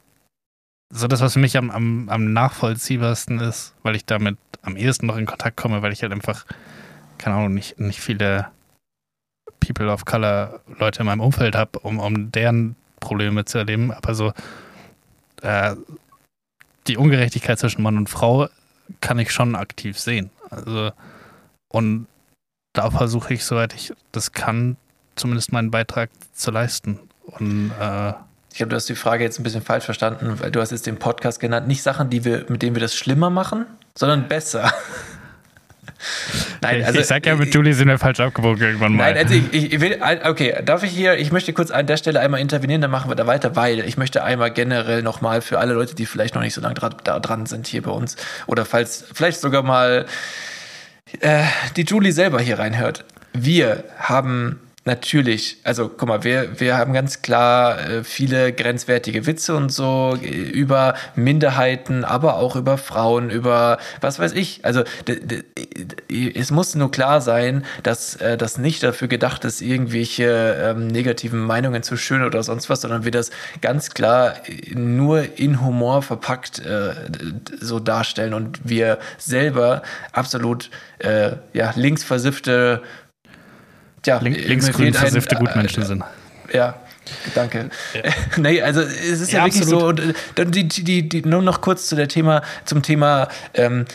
so das, was für mich am, am, am nachvollziehbarsten ist, weil ich damit am ehesten noch in Kontakt komme, weil ich halt einfach, keine Ahnung, nicht, nicht viele People of Color Leute in meinem Umfeld habe, um, um deren Probleme zu erleben. Aber so äh, die Ungerechtigkeit zwischen Mann und Frau kann ich schon aktiv sehen. Also, und da versuche ich, soweit ich das kann, zumindest meinen Beitrag zu leisten. Und äh, Ich glaube, du hast die Frage jetzt ein bisschen falsch verstanden, weil du hast jetzt den Podcast genannt. Nicht Sachen, die wir, mit denen wir das schlimmer machen, sondern besser. Nein, also ich sag ja, mit Julie sind wir falsch abgebogen irgendwann mal. Nein, also ich, ich will, okay, darf ich hier, ich möchte kurz an der Stelle einmal intervenieren, dann machen wir da weiter, weil ich möchte einmal generell nochmal für alle Leute, die vielleicht noch nicht so lange dran, da dran sind hier bei uns oder falls, vielleicht sogar mal äh, die Julie selber hier reinhört. Wir haben Natürlich, also guck mal, wir, wir haben ganz klar äh, viele grenzwertige Witze und so äh, über Minderheiten, aber auch über Frauen, über was weiß ich. Also es muss nur klar sein, dass äh, das nicht dafür gedacht ist, irgendwelche ähm, negativen Meinungen zu schön oder sonst was, sondern wir das ganz klar nur in Humor verpackt äh, so darstellen und wir selber absolut äh, ja, linksversiffte ja, Link, linksgrün versiffte ein, Gutmenschen äh, sind. Ja, Danke. Ja. nee, also es ist ja, ja wirklich absolut. so. Und dann die, die, die, nur noch kurz zu der Thema, zum Thema ähm,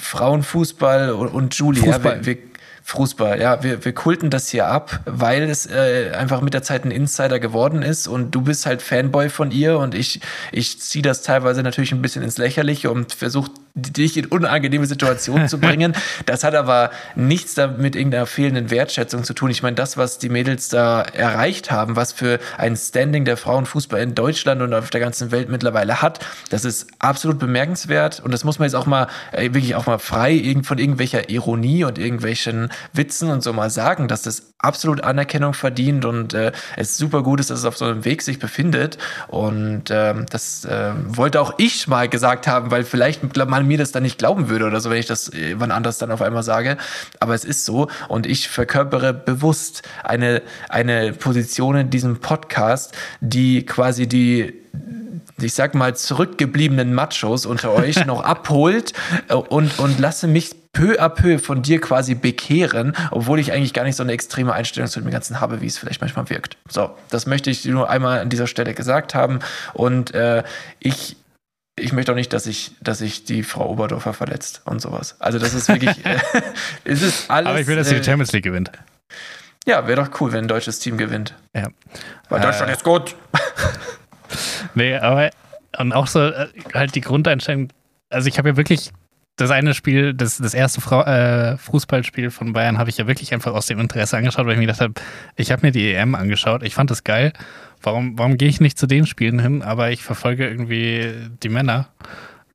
Frauenfußball und, und Julie. Fußball. Ja, wir, wir, Fußball, ja, wir, wir kulten das hier ab, weil es äh, einfach mit der Zeit ein Insider geworden ist und du bist halt Fanboy von ihr und ich, ich ziehe das teilweise natürlich ein bisschen ins Lächerliche und versuche dich in unangenehme Situationen zu bringen. Das hat aber nichts damit mit irgendeiner fehlenden Wertschätzung zu tun. Ich meine, das, was die Mädels da erreicht haben, was für ein Standing der Frauenfußball in Deutschland und auf der ganzen Welt mittlerweile hat, das ist absolut bemerkenswert und das muss man jetzt auch mal äh, wirklich auch mal frei von irgendwelcher Ironie und irgendwelchen Witzen und so mal sagen, dass das absolut Anerkennung verdient und äh, es super gut ist, dass es auf so einem Weg sich befindet und ähm, das äh, wollte auch ich mal gesagt haben, weil vielleicht man mir das dann nicht glauben würde oder so, wenn ich das äh, wann anders dann auf einmal sage. Aber es ist so und ich verkörpere bewusst eine, eine Position in diesem Podcast, die quasi die ich sag mal, zurückgebliebenen Machos unter euch noch abholt äh, und, und lasse mich peu à peu von dir quasi bekehren, obwohl ich eigentlich gar nicht so eine extreme Einstellung zu dem Ganzen habe, wie es vielleicht manchmal wirkt. So, das möchte ich nur einmal an dieser Stelle gesagt haben. Und äh, ich ich möchte auch nicht, dass ich, dass ich die Frau Oberdorfer verletzt und sowas. Also das ist wirklich, äh, es ist alles. Aber ich will, dass sie die äh, Champions League gewinnt. Ja, wäre doch cool, wenn ein deutsches Team gewinnt. Ja. Weil Deutschland äh, ist gut. nee, aber und auch so äh, halt die Grundeinstellung. Also ich habe ja wirklich das eine Spiel, das, das erste Frau, äh, Fußballspiel von Bayern habe ich ja wirklich einfach aus dem Interesse angeschaut, weil ich mir gedacht habe, ich habe mir die EM angeschaut, ich fand das geil warum, warum gehe ich nicht zu den Spielen hin, aber ich verfolge irgendwie die Männer.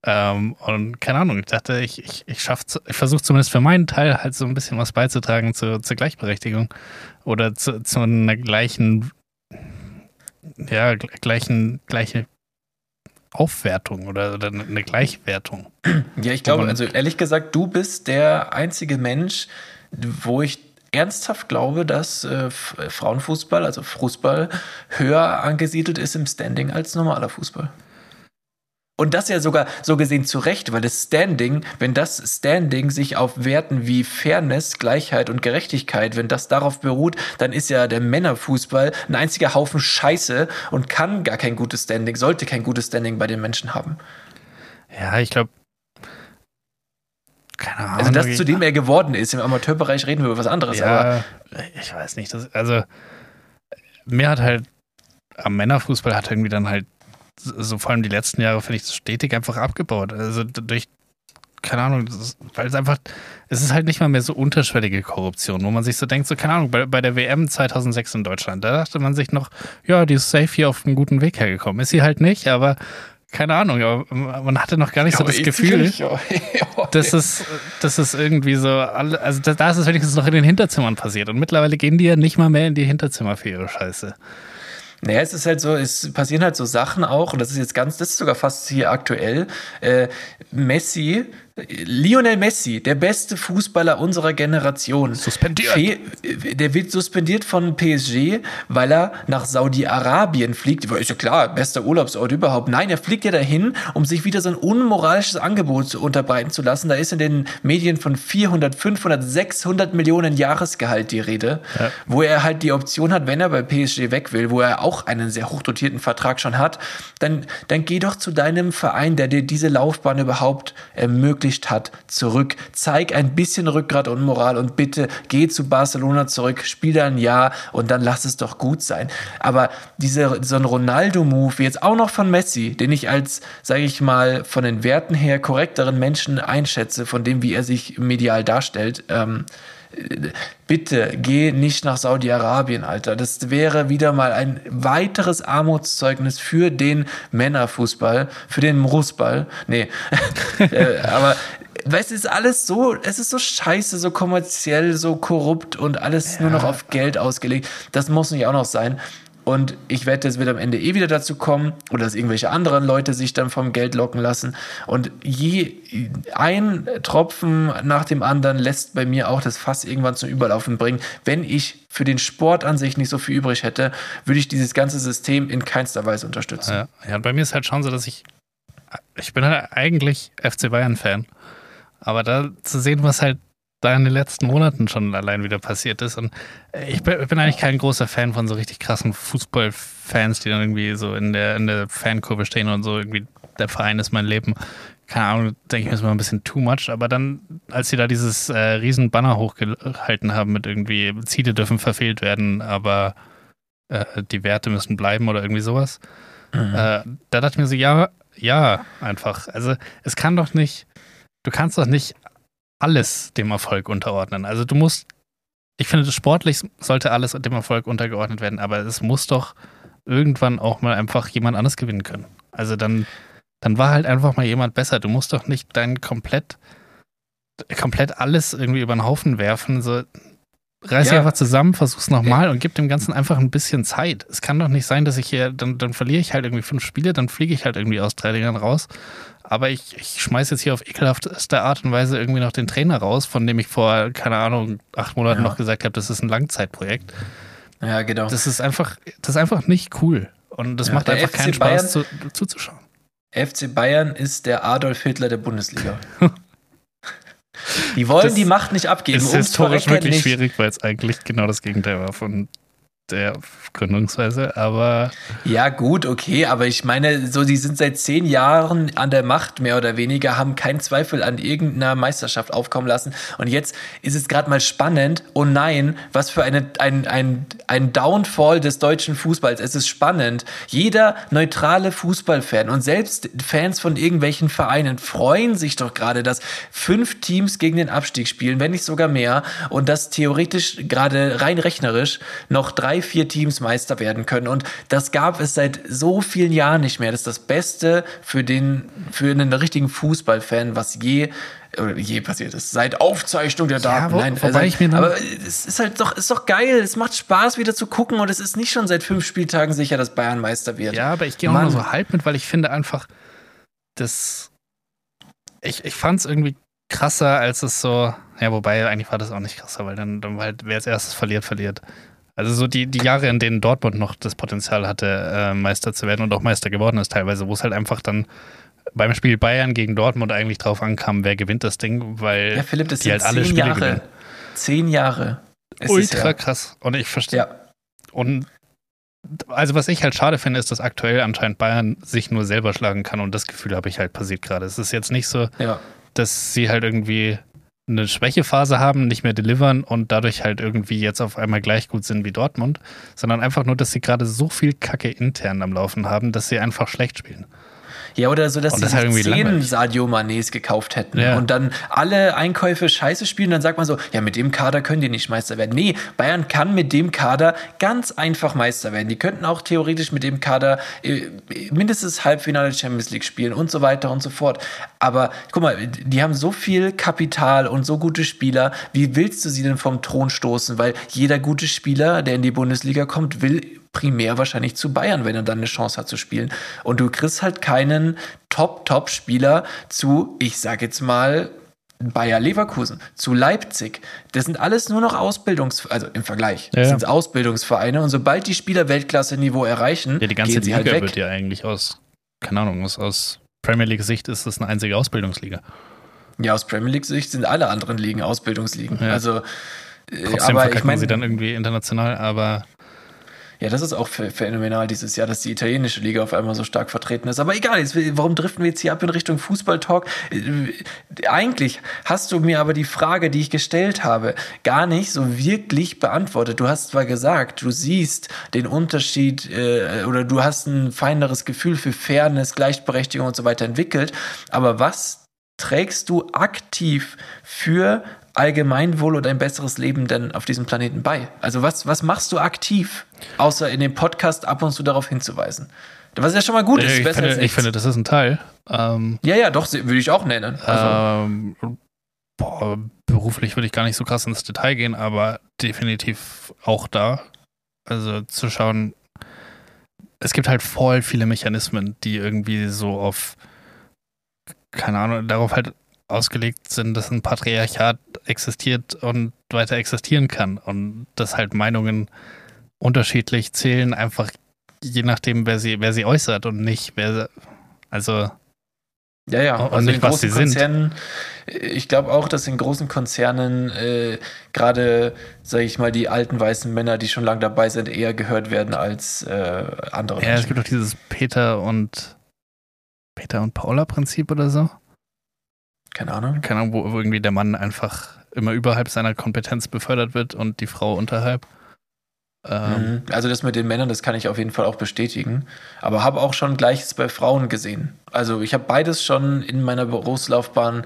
Ähm, und keine Ahnung, ich dachte, ich, ich, ich, ich versuche zumindest für meinen Teil halt so ein bisschen was beizutragen zu, zur Gleichberechtigung oder zu, zu einer gleichen, ja, gleichen, gleiche Aufwertung oder, oder eine Gleichwertung. Ja, ich glaube, also ehrlich gesagt, du bist der einzige Mensch, wo ich ernsthaft glaube, dass äh, Frauenfußball, also Fußball, höher angesiedelt ist im Standing als normaler Fußball. Und das ja sogar so gesehen zu Recht, weil das Standing, wenn das Standing sich auf Werten wie Fairness, Gleichheit und Gerechtigkeit, wenn das darauf beruht, dann ist ja der Männerfußball ein einziger Haufen Scheiße und kann gar kein gutes Standing, sollte kein gutes Standing bei den Menschen haben. Ja, ich glaube, keine Ahnung. Also das, zu dem er geworden ist. Im Amateurbereich reden wir über was anderes. Ja, aber ich weiß nicht. Das, also mir hat halt am Männerfußball hat irgendwie dann halt so vor allem die letzten Jahre, finde ich, stetig einfach abgebaut. Also durch, keine Ahnung, ist, weil es einfach, es ist halt nicht mal mehr so unterschwellige Korruption, wo man sich so denkt, so keine Ahnung, bei, bei der WM 2006 in Deutschland, da dachte man sich noch, ja, die ist safe hier auf einem guten Weg hergekommen. Ist sie halt nicht, aber keine Ahnung, aber man hatte noch gar nicht so das Gefühl, dass es, dass es irgendwie so, alle, also da, da ist es wenigstens noch in den Hinterzimmern passiert und mittlerweile gehen die ja nicht mal mehr in die Hinterzimmer für ihre Scheiße. Naja, es ist halt so, es passieren halt so Sachen auch, und das ist jetzt ganz, das ist sogar fast hier aktuell. Äh, Messi Lionel Messi, der beste Fußballer unserer Generation. Suspendiert. der wird suspendiert von PSG, weil er nach Saudi-Arabien fliegt. Ist ja klar, bester Urlaubsort überhaupt. Nein, er fliegt ja dahin, um sich wieder so ein unmoralisches Angebot unterbreiten zu lassen. Da ist in den Medien von 400, 500, 600 Millionen Jahresgehalt die Rede, ja. wo er halt die Option hat, wenn er bei PSG weg will, wo er auch einen sehr hochdotierten Vertrag schon hat, dann, dann geh doch zu deinem Verein, der dir diese Laufbahn überhaupt ermöglicht ermöglicht hat, zurück. Zeig ein bisschen Rückgrat und Moral und bitte geh zu Barcelona zurück, spiel da ein Jahr und dann lass es doch gut sein. Aber diese, so ein Ronaldo-Move, jetzt auch noch von Messi, den ich als, sage ich mal, von den Werten her korrekteren Menschen einschätze, von dem, wie er sich medial darstellt, ähm, Bitte geh nicht nach Saudi-Arabien, Alter. Das wäre wieder mal ein weiteres Armutszeugnis für den Männerfußball, für den Rußball. Nee, äh, aber weißt du, es ist alles so, es ist so scheiße, so kommerziell, so korrupt und alles ja. nur noch auf Geld ausgelegt. Das muss nicht auch noch sein. Und ich wette, es wird am Ende eh wieder dazu kommen oder dass irgendwelche anderen Leute sich dann vom Geld locken lassen. Und je ein Tropfen nach dem anderen lässt bei mir auch das Fass irgendwann zum Überlaufen bringen. Wenn ich für den Sport an sich nicht so viel übrig hätte, würde ich dieses ganze System in keinster Weise unterstützen. Ja, bei mir ist halt schon so, dass ich, ich bin halt eigentlich FC Bayern-Fan. Aber da zu sehen, was halt da in den letzten Monaten schon allein wieder passiert ist. Und ich bin, ich bin, eigentlich kein großer Fan von so richtig krassen Fußballfans, die dann irgendwie so in der, in der Fankurve stehen und so irgendwie, der Verein ist mein Leben. Keine Ahnung, denke ich mir, ist mal ein bisschen too much. Aber dann, als sie da dieses äh, riesen Banner hochgehalten haben mit irgendwie, Ziele dürfen verfehlt werden, aber äh, die Werte müssen bleiben oder irgendwie sowas, mhm. äh, da dachte ich mir so, ja, ja, einfach. Also es kann doch nicht, du kannst doch nicht alles dem Erfolg unterordnen. Also du musst, ich finde, sportlich sollte alles dem Erfolg untergeordnet werden, aber es muss doch irgendwann auch mal einfach jemand anders gewinnen können. Also dann, dann war halt einfach mal jemand besser. Du musst doch nicht dein komplett, komplett alles irgendwie über den Haufen werfen. So, reiß ja. dich einfach zusammen, versuch's nochmal ja. und gib dem Ganzen einfach ein bisschen Zeit. Es kann doch nicht sein, dass ich hier, dann, dann verliere ich halt irgendwie fünf Spiele, dann fliege ich halt irgendwie aus drei Dingern raus aber ich, ich schmeiße jetzt hier auf ekelhafteste Art und Weise irgendwie noch den Trainer raus, von dem ich vor, keine Ahnung, acht Monaten ja. noch gesagt habe, das ist ein Langzeitprojekt. Ja, genau. Das ist einfach, das ist einfach nicht cool. Und das ja, macht einfach FC keinen Spaß Bayern, zu, zuzuschauen. FC Bayern ist der Adolf Hitler der Bundesliga. die wollen das die Macht nicht abgeben. Ist historisch wirklich nicht. schwierig, weil es eigentlich genau das Gegenteil war von der Gründungsweise, aber. Ja, gut, okay, aber ich meine, so, die sind seit zehn Jahren an der Macht, mehr oder weniger, haben keinen Zweifel an irgendeiner Meisterschaft aufkommen lassen. Und jetzt ist es gerade mal spannend. Oh nein, was für eine, ein, ein, ein Downfall des deutschen Fußballs. Es ist spannend. Jeder neutrale Fußballfan und selbst Fans von irgendwelchen Vereinen freuen sich doch gerade, dass fünf Teams gegen den Abstieg spielen, wenn nicht sogar mehr, und dass theoretisch gerade rein rechnerisch noch drei, vier Teams Meister werden können. Und das gab es seit so vielen Jahren nicht mehr. Das ist das Beste für den, für einen richtigen Fußballfan, was je oder je passiert ist. Seit Aufzeichnung der Daten. Ja, wo, Nein, also, ich mir aber es ist halt doch, ist doch geil. Es macht Spaß, wieder zu gucken. Und es ist nicht schon seit fünf Spieltagen sicher, dass Bayern Meister wird. Ja, aber ich gehe auch nur so halb mit, weil ich finde einfach, das. Ich, ich fand es irgendwie krasser, als es so. Ja, wobei eigentlich war das auch nicht krasser, weil dann, dann halt, wer als erstes verliert, verliert. Also so die, die Jahre, in denen Dortmund noch das Potenzial hatte, äh, Meister zu werden und auch Meister geworden ist teilweise, wo es halt einfach dann beim Spiel Bayern gegen Dortmund eigentlich drauf ankam, wer gewinnt das Ding, weil ja, Philipp, das die halt alle Spiele Jahre. gewinnen. Zehn Jahre. Ultra ja. krass. Und ich verstehe. Ja. Und also was ich halt schade finde, ist, dass aktuell anscheinend Bayern sich nur selber schlagen kann und das Gefühl habe ich halt passiert gerade. Es ist jetzt nicht so, ja. dass sie halt irgendwie eine Schwächephase haben, nicht mehr delivern und dadurch halt irgendwie jetzt auf einmal gleich gut sind wie Dortmund, sondern einfach nur, dass sie gerade so viel Kacke intern am Laufen haben, dass sie einfach schlecht spielen. Ja, oder so, dass sie halt zehn Sadio Manés gekauft hätten ja. und dann alle Einkäufe scheiße spielen, dann sagt man so, ja, mit dem Kader können die nicht Meister werden. Nee, Bayern kann mit dem Kader ganz einfach Meister werden. Die könnten auch theoretisch mit dem Kader äh, mindestens Halbfinale Champions League spielen und so weiter und so fort. Aber guck mal, die haben so viel Kapital und so gute Spieler. Wie willst du sie denn vom Thron stoßen? Weil jeder gute Spieler, der in die Bundesliga kommt, will primär wahrscheinlich zu Bayern, wenn er dann eine Chance hat zu spielen. Und du kriegst halt keinen Top-Top-Spieler zu, ich sag jetzt mal, Bayer Leverkusen, zu Leipzig. Das sind alles nur noch Ausbildungs, also im Vergleich, das ja. sind Ausbildungsvereine. Und sobald die Spieler Weltklasse-Niveau erreichen, ja, die ganze gehen sie halt Liga halt weg. wird ja eigentlich aus, keine Ahnung, aus, aus Premier League Sicht ist das eine einzige Ausbildungsliga. Ja, aus Premier League Sicht sind alle anderen Ligen Ausbildungsligen. Ja. Also, äh, Trotzdem aber ich meine, sie dann irgendwie international, aber ja, das ist auch phänomenal dieses Jahr, dass die italienische Liga auf einmal so stark vertreten ist. Aber egal, jetzt, warum driften wir jetzt hier ab in Richtung Fußballtalk? Äh, eigentlich hast du mir aber die Frage, die ich gestellt habe, gar nicht so wirklich beantwortet. Du hast zwar gesagt, du siehst den Unterschied äh, oder du hast ein feineres Gefühl für Fairness, Gleichberechtigung und so weiter entwickelt. Aber was trägst du aktiv für Allgemeinwohl oder ein besseres Leben denn auf diesem Planeten bei? Also was, was machst du aktiv, außer in dem Podcast ab und zu darauf hinzuweisen? Was ja schon mal gut ist. ich, besser finde, als ich finde, das ist ein Teil. Ähm, ja, ja, doch, würde ich auch nennen. Also, ähm, boah, beruflich würde ich gar nicht so krass ins Detail gehen, aber definitiv auch da. Also zu schauen, es gibt halt voll viele Mechanismen, die irgendwie so auf, keine Ahnung, darauf halt ausgelegt sind, dass ein Patriarchat existiert und weiter existieren kann und dass halt Meinungen unterschiedlich zählen, einfach je nachdem, wer sie, wer sie äußert und nicht, wer, also ja, ja. und Also nicht, in was großen. Konzernen, ich glaube auch, dass in großen Konzernen äh, gerade, sage ich mal, die alten weißen Männer, die schon lange dabei sind, eher gehört werden als äh, andere. Ja, es gibt doch dieses Peter und Peter und Paula Prinzip oder so. Keine Ahnung. Keine Ahnung, wo irgendwie der Mann einfach immer überhalb seiner Kompetenz befördert wird und die Frau unterhalb. Ähm, Mhm. Also das mit den Männern, das kann ich auf jeden Fall auch bestätigen. Aber habe auch schon Gleiches bei Frauen gesehen. Also ich habe beides schon in meiner Berufslaufbahn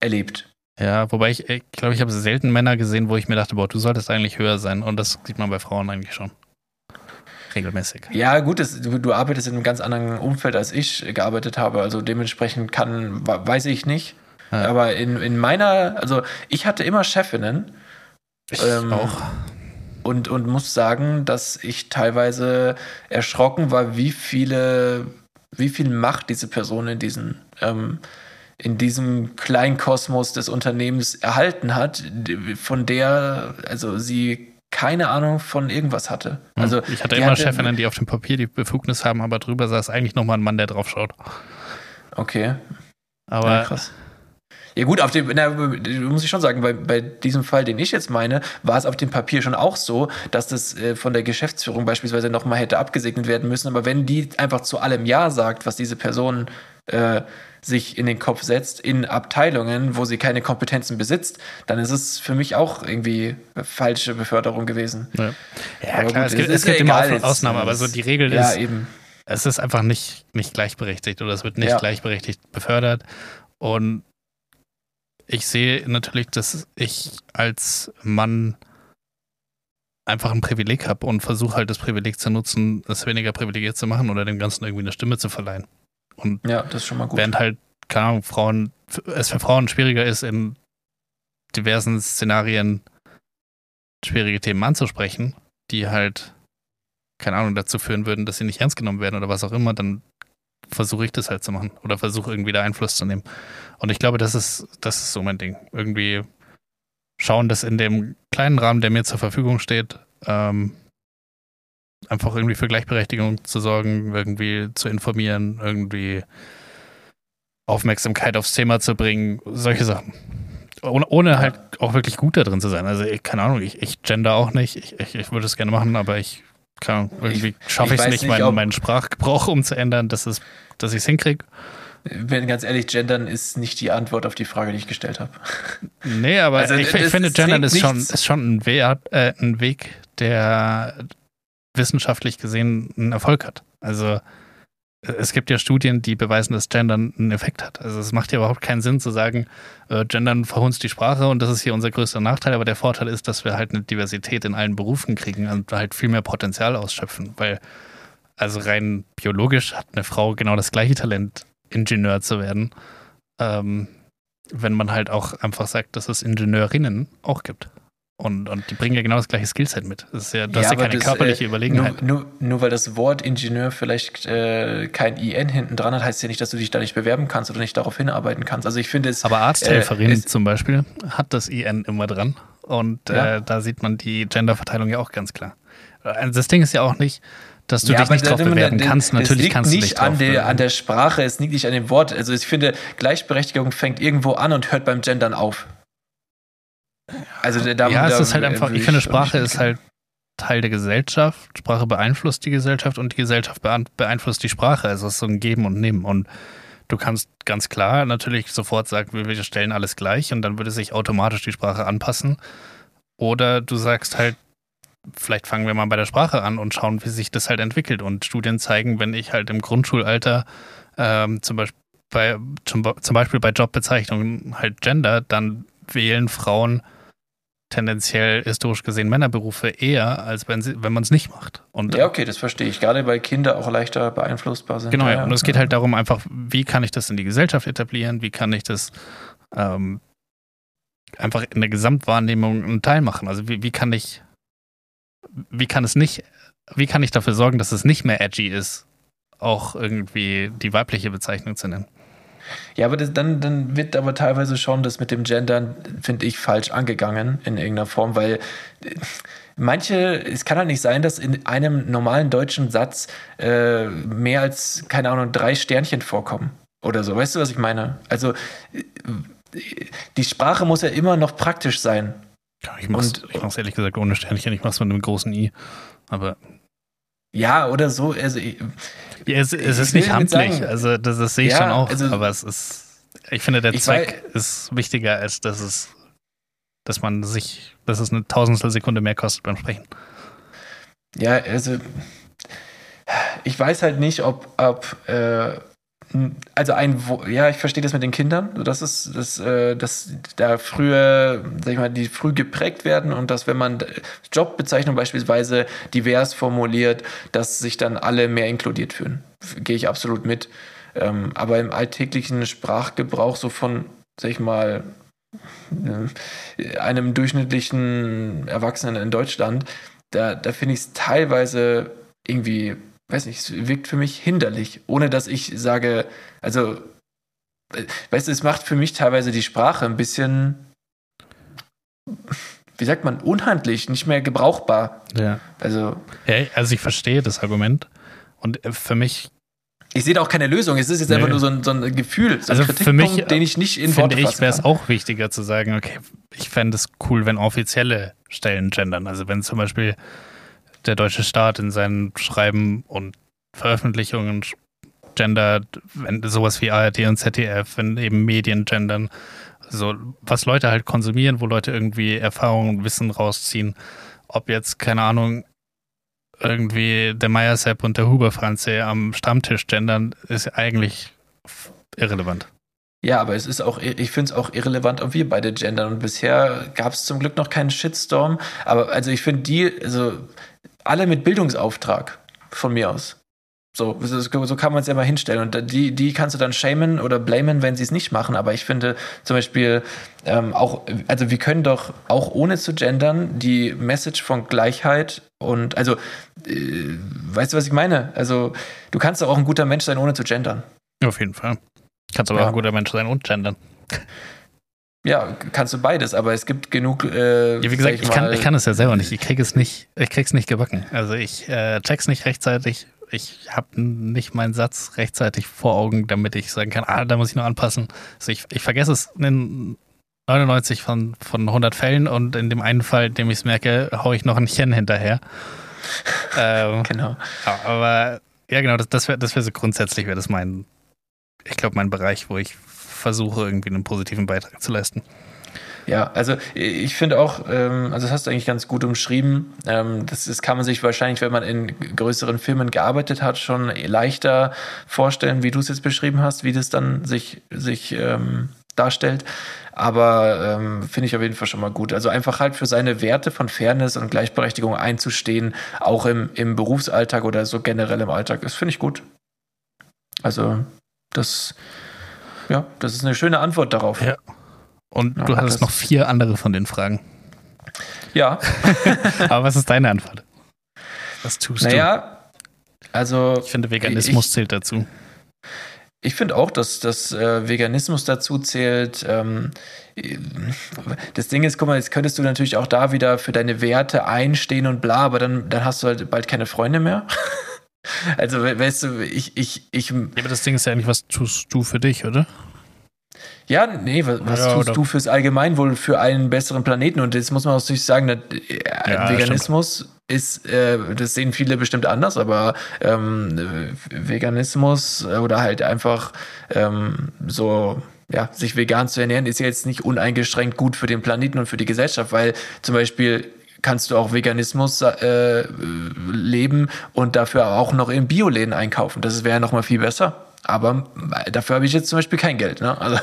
erlebt. Ja, wobei ich, ich glaube, ich habe selten Männer gesehen, wo ich mir dachte, boah, du solltest eigentlich höher sein. Und das sieht man bei Frauen eigentlich schon. Regelmäßig. Ja, gut, das, du, du arbeitest in einem ganz anderen Umfeld, als ich gearbeitet habe. Also dementsprechend kann, weiß ich nicht. Ja. Aber in, in meiner, also ich hatte immer Chefinnen Ich Ähm, auch. und, und muss sagen, dass ich teilweise erschrocken war, wie viele, wie viel Macht diese Person in diesen, ähm, in diesem kleinen Kosmos des Unternehmens erhalten hat, von der, also sie keine Ahnung von irgendwas hatte. Also ich hatte immer Chefinnen, die auf dem Papier die Befugnis haben, aber drüber saß eigentlich nochmal ein Mann, der drauf schaut. Okay. Aber ja, krass. Ja gut, auf dem, na, muss ich schon sagen, bei, bei diesem Fall, den ich jetzt meine, war es auf dem Papier schon auch so, dass das äh, von der Geschäftsführung beispielsweise nochmal hätte abgesegnet werden müssen. Aber wenn die einfach zu allem Ja sagt, was diese Person äh, sich in den Kopf setzt, in Abteilungen, wo sie keine Kompetenzen besitzt, dann ist es für mich auch irgendwie falsche Beförderung gewesen. Ja, ja Aber klar, gut, es gibt, es gibt ja immer egal. Ausnahmen, aber so die Regel Ja, ist, eben. es ist einfach nicht, nicht gleichberechtigt oder es wird nicht Ja. gleichberechtigt befördert. Und ich sehe natürlich, dass ich als Mann einfach ein Privileg habe und versuche halt das Privileg zu nutzen, es weniger privilegiert zu machen oder dem Ganzen irgendwie eine Stimme zu verleihen. Und Ja, das ist schon mal gut. während halt, keine Ahnung, Frauen, es für Frauen schwieriger ist, in diversen Szenarien schwierige Themen anzusprechen, die halt, keine Ahnung, dazu führen würden, dass sie nicht ernst genommen werden oder was auch immer, dann versuche ich das halt zu machen oder versuche irgendwie da Einfluss zu nehmen. Und ich glaube, das ist, das ist so mein Ding. Irgendwie schauen, dass in dem kleinen Rahmen, der mir zur Verfügung steht, ähm, einfach irgendwie für Gleichberechtigung zu sorgen, irgendwie zu informieren, irgendwie Aufmerksamkeit aufs Thema zu bringen, solche Sachen. Ohne, ohne halt auch wirklich gut da drin zu sein. Also, ich, keine Ahnung, ich, ich gender auch nicht. Ich, ich, ich würde es gerne machen, aber ich kann irgendwie schaffe ich es nicht, nicht, meinen, meinen Sprachgebrauch umzuändern, dass, es, dass ich es hinkriege. Wenn ganz ehrlich, gendern ist nicht die Antwort auf die Frage, die ich gestellt habe. Nee, aber Also, ich, ich finde, Gendern ist schon, ist schon ein, Wert, äh, ein Weg, der wissenschaftlich gesehen einen Erfolg hat. Also es gibt ja Studien, die beweisen, dass Gendern einen Effekt hat. Also es macht ja überhaupt keinen Sinn zu sagen, äh, Gendern verhunzt die Sprache und das ist hier unser größter Nachteil, aber der Vorteil ist, dass wir halt eine Diversität in allen Berufen kriegen und halt viel mehr Potenzial ausschöpfen, weil also rein biologisch hat eine Frau genau das gleiche Talent, Ingenieur zu werden. Ähm, wenn man halt auch einfach sagt, dass es Ingenieurinnen auch gibt. Und, und die bringen ja genau das gleiche Skillset mit. Das ist ja, du hast ja keine das, körperliche äh, Überlegenheit. Nur, nur, nur weil das Wort Ingenieur vielleicht äh, kein IN hinten dran hat, heißt ja nicht, dass du dich da nicht bewerben kannst oder nicht darauf hinarbeiten kannst. Also ich finde es. Aber Arzthelferin äh, es- zum Beispiel hat das IN immer dran. Und Ja. äh, da sieht man die Genderverteilung ja auch ganz klar. Also Das Ding ist ja auch nicht, dass du Ja, dich nicht drauf da- da- bewerben da- kannst. es Natürlich liegt kannst du nicht an der, bewerben. an der Sprache, es liegt nicht an dem Wort. Also ich finde, Gleichberechtigung fängt irgendwo an und hört beim Gendern auf. Also da, da, ja, es da- ist halt einfach, ich finde, Sprache nicht ist halt Teil der Gesellschaft. Sprache beeinflusst die Gesellschaft und die Gesellschaft beeinflusst die Sprache. Also es ist so ein Geben und Nehmen. Und du kannst ganz klar natürlich sofort sagen, wir stellen alles gleich und dann würde sich automatisch die Sprache anpassen. Oder du sagst halt, vielleicht fangen wir mal bei der Sprache an und schauen, wie sich das halt entwickelt. Und Studien zeigen, wenn ich halt im Grundschulalter ähm, zum Beispiel bei, zum, zum Beispiel bei Jobbezeichnungen halt Gender, dann wählen Frauen tendenziell historisch gesehen Männerberufe eher, als wenn, sie, wenn man es nicht macht. Und Ja, okay, das verstehe ich. Gerade weil Kinder auch leichter beeinflussbar sind. Genau, Ja, ja. Und es geht halt darum, einfach, wie kann ich das in die Gesellschaft etablieren? Wie kann ich das ähm, einfach in der Gesamtwahrnehmung einen Teil machen? Also wie, wie kann ich, wie kann es nicht, wie kann ich dafür sorgen, dass es nicht mehr edgy ist, auch irgendwie die weibliche Bezeichnung zu nennen? Ja, aber das, dann, dann wird aber teilweise schon das mit dem Gendern, finde ich, falsch angegangen in irgendeiner Form, weil äh, manche, es kann halt nicht sein, dass in einem normalen deutschen Satz äh, mehr als, keine Ahnung, drei Sternchen vorkommen oder so. Weißt du, was ich meine? Also äh, die Sprache muss ja immer noch praktisch sein. Ja, ich mach's, Und- ich mach's ehrlich gesagt ohne Sternchen, ich mach's mit einem großen I. Aber Ja, oder so. Also, ich- ja, es, es ist nicht handlich, sagen- also das, das sehe ich Ja, schon auch, also- aber es ist, ich finde, der Ich Zweck ist wichtiger, als dass es, dass man sich, dass es eine Tausendstel Sekunde mehr kostet beim Sprechen. Ja, also ich weiß halt nicht, ob, ob äh, also ein, ja, ich verstehe das mit den Kindern, das ist, das, äh, dass da früher, sag ich mal, die früh geprägt werden und dass wenn man Jobbezeichnung beispielsweise divers formuliert, dass sich dann alle mehr inkludiert fühlen. Gehe ich absolut mit. Ähm, aber im alltäglichen Sprachgebrauch so von, sag ich mal, äh, einem durchschnittlichen Erwachsenen in Deutschland, da, da finde ich es teilweise irgendwie, weiß nicht, es wirkt für mich hinderlich, ohne dass ich sage, also, äh, weißt du, es macht für mich teilweise die Sprache ein bisschen, wie sagt man, unhandlich, nicht mehr gebrauchbar. Ja. Also, ja. Also ich verstehe das Argument. Und äh, für mich, ich sehe da auch keine Lösung. Es ist jetzt Nee. einfach nur so ein, so ein Gefühl, so ein Also für mich, den ich nicht in finde ich, wäre es auch wichtiger zu sagen, okay, ich fände es cool, wenn offizielle Stellen gendern. Also wenn zum Beispiel der deutsche Staat in seinen Schreiben und Veröffentlichungen gendert, wenn sowas wie ARD und ZDF, wenn eben Medien gendern, so was Leute halt konsumieren, wo Leute irgendwie Erfahrung und Wissen rausziehen. Ob jetzt, keine Ahnung, irgendwie der Meier Sepp und der Huber Franze am Stammtisch gendern, ist eigentlich irrelevant. Ja, aber es ist auch, ich finde es auch irrelevant, ob wir beide gendern. Und bisher gab es zum Glück noch keinen Shitstorm. Aber also ich finde die, also alle mit Bildungsauftrag von mir aus. So, so kann man es ja mal hinstellen. Und die, die kannst du dann shamen oder blamen, wenn sie es nicht machen. Aber ich finde zum Beispiel ähm, auch, also wir können doch auch ohne zu gendern die Message von Gleichheit und, also, äh, weißt du, was ich meine? Also, du kannst doch auch ein guter Mensch sein, ohne zu gendern. Auf jeden Fall. Kannst aber Ja. auch ein guter Mensch sein und gendern. Ja, kannst du beides, aber es gibt genug. Äh, Ja, wie gesagt, sag ich kann, ich kann es ja selber nicht. Ich krieg es nicht, ich krieg's nicht gebacken. Also ich äh, check's nicht rechtzeitig. Ich habe nicht meinen Satz rechtzeitig vor Augen, damit ich sagen kann, ah, da muss ich noch anpassen. Also ich, ich vergesse es in 99 von, von 100 Fällen und in dem einen Fall, in dem ich es merke, hau ich noch ein Chen hinterher. ähm, Genau. Aber ja, genau, das, das wäre das wär so grundsätzlich, wäre das mein, ich glaube, mein Bereich, wo ich versuche, irgendwie einen positiven Beitrag zu leisten. Ja, also ich finde auch, ähm, also das hast du eigentlich ganz gut umschrieben. Ähm, das, das kann man sich wahrscheinlich, wenn man in größeren Filmen gearbeitet hat, schon leichter vorstellen, wie du es jetzt beschrieben hast, wie das dann sich, sich ähm, darstellt. Aber ähm, finde ich auf jeden Fall schon mal gut. Also einfach halt für seine Werte von Fairness und Gleichberechtigung einzustehen, auch im, im Berufsalltag oder so generell im Alltag, das finde ich gut. Also das, ja, das ist eine schöne Antwort darauf. Ja. Und Ja, du hattest noch vier andere von den Fragen. ja. Aber was ist deine Antwort? Was tust du? Naja, also Ich finde, Veganismus ich- zählt dazu. ich finde auch, dass das äh, Veganismus dazu zählt. Ähm, das Ding ist, guck mal, jetzt könntest du natürlich auch da wieder für deine Werte einstehen und bla, aber dann, dann hast du halt bald keine Freunde mehr. Also, we- weißt du, ich, ich, ich, Ja, aber das Ding ist ja eigentlich, was tust du für dich, oder? ja, nee, was, was Ja, tust oder- du fürs Allgemeinwohl, für einen besseren Planeten? Und jetzt muss man auch natürlich sagen, dass, äh, Ja, Veganismus ist, äh, das sehen viele bestimmt anders, aber ähm, Veganismus oder halt einfach ähm, so, ja, sich vegan zu ernähren, ist ja jetzt nicht uneingeschränkt gut für den Planeten und für die Gesellschaft, weil zum Beispiel kannst du auch Veganismus äh, leben und dafür auch noch in Bioläden einkaufen. Das wäre ja noch mal viel besser. Aber dafür habe ich jetzt zum Beispiel kein Geld. Ne? Also,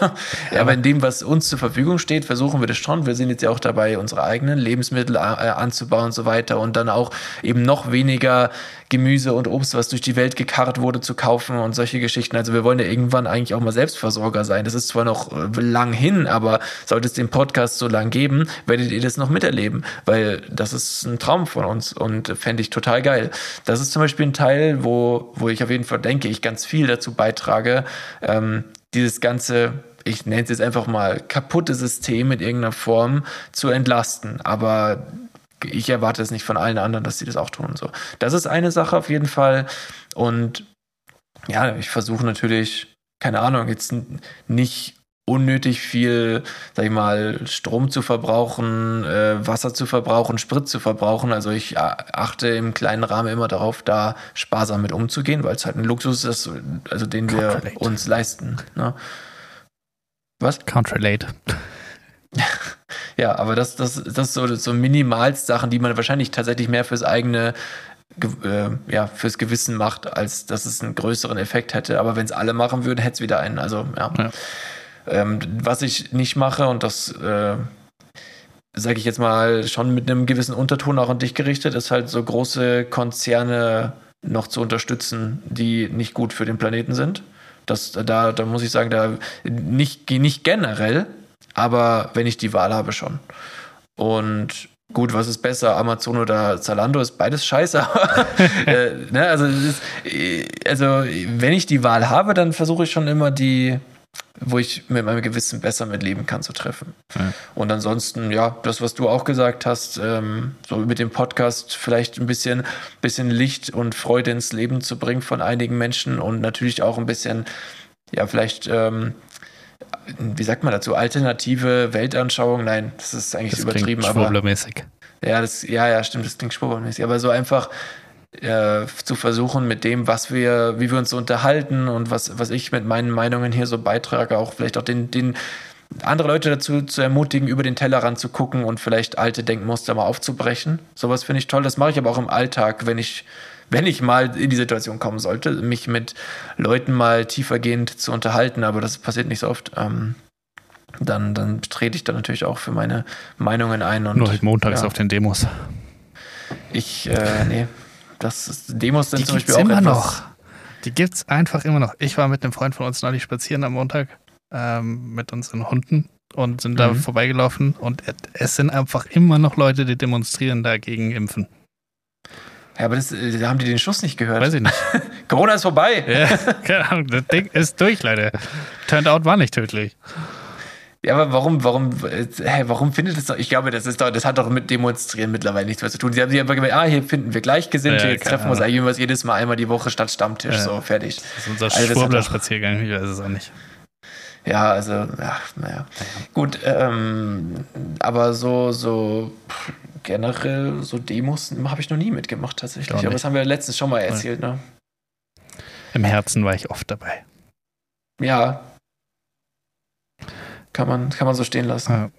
ja, aber in dem, was uns zur Verfügung steht, versuchen wir das schon. Wir sind jetzt ja auch dabei, unsere eigenen Lebensmittel äh, anzubauen und so weiter und dann auch eben noch weniger Gemüse und Obst, was durch die Welt gekarrt wurde, zu kaufen und solche Geschichten. Also wir wollen ja irgendwann eigentlich auch mal Selbstversorger sein. Das ist zwar noch äh, lang hin, aber sollte es den Podcast so lang geben, werdet ihr das noch miterleben, weil das ist ein Traum von uns und fände ich total geil. Das ist zum Beispiel ein Teil, wo, wo ich auf jeden Fall denke, ich ganz viel dazu beitrage, ähm, dieses ganze ich nenne es jetzt einfach mal kaputte System in irgendeiner Form zu entlasten. Aber ich erwarte es nicht von allen anderen, dass sie das auch tun. So, das ist eine Sache auf jeden Fall. Und ja, ich versuche natürlich, keine Ahnung, jetzt nicht unnötig viel, sag ich mal, Strom zu verbrauchen, äh, Wasser zu verbrauchen, Sprit zu verbrauchen. Also ich achte im kleinen Rahmen immer darauf, da sparsam mit umzugehen, weil es halt ein Luxus ist, also den wir uns leisten. Ne? Was? Can't relate. ja, aber das, das, das so, so Minimalsachen, die man wahrscheinlich tatsächlich mehr fürs eigene äh, ja, fürs Gewissen macht, als dass es einen größeren Effekt hätte. Aber wenn es alle machen würden, hätte es wieder einen. Also, ja. ja. Ähm, was ich nicht mache, und das äh, sage ich jetzt mal schon mit einem gewissen Unterton auch an dich gerichtet, ist halt so große Konzerne noch zu unterstützen, die nicht gut für den Planeten sind. Das, da, da muss ich sagen, da nicht, nicht generell, aber wenn ich die Wahl habe schon. Und gut, was ist besser, Amazon oder Zalando ist beides scheiße. äh, ne, also, ist, also wenn ich die Wahl habe, dann versuche ich schon immer die, wo ich mit meinem Gewissen besser mitleben kann, zu treffen. Ja. Und ansonsten, ja, das, was du auch gesagt hast, ähm, so mit dem Podcast vielleicht ein bisschen, bisschen Licht und Freude ins Leben zu bringen von einigen Menschen und natürlich auch ein bisschen, ja, vielleicht ähm, wie sagt man dazu, alternative Weltanschauung? Nein, das ist eigentlich das übertrieben. Klingt aber ja, das, ja, ja, stimmt, das klingt schwurbelmäßig. Aber so einfach äh, zu versuchen, mit dem, was wir, wie wir uns so unterhalten und was, was ich mit meinen Meinungen hier so beitrage, auch vielleicht auch den, den andere Leute dazu zu ermutigen, über den Tellerrand zu gucken und vielleicht alte Denkmuster mal aufzubrechen. Sowas finde ich toll. Das mache ich aber auch im Alltag, wenn ich wenn ich mal in die Situation kommen sollte, mich mit Leuten mal tiefergehend zu unterhalten, aber das passiert nicht so oft, ähm, dann, dann trete ich da natürlich auch für meine Meinungen ein. Und, Nur halt montags ja. auf den Demos. Ich, äh, nee, das ist, Demos sind Die zum Beispiel auch immer etwas, noch. Die gibt's einfach immer noch. Ich war mit einem Freund von uns neulich spazieren am Montag ähm, mit unseren Hunden und sind da mhm. vorbeigelaufen und es sind einfach immer noch Leute, die demonstrieren dagegen Impfen. Ja, aber das, äh, haben die den Schuss nicht gehört? Weiß ich nicht. Corona ist vorbei. Ja, keine Ahnung, das Ding ist durch, leider. Turned out war nicht tödlich. Ja, aber warum, warum, äh, warum findet es doch, ich glaube, das ist doch, das hat doch mit Demonstrieren mittlerweile nichts mehr zu tun. Sie haben sich einfach gemerkt, ah, hier finden wir Gleichgesinnte, ja, jetzt treffen wir uns eigentlich jedes Mal einmal die Woche statt Stammtisch, ja. so, fertig. Das ist unser also, Schwurbler-Spaziergang, ich weiß es auch nicht. Ja, also, ja, naja. Gut, ähm, aber so, so, generell so Demos habe ich noch nie mitgemacht tatsächlich. Aber das haben wir letztens schon mal erzählt, ne? Im Herzen war ich oft dabei. Ja. Kann man, kann man so stehen lassen. Ja.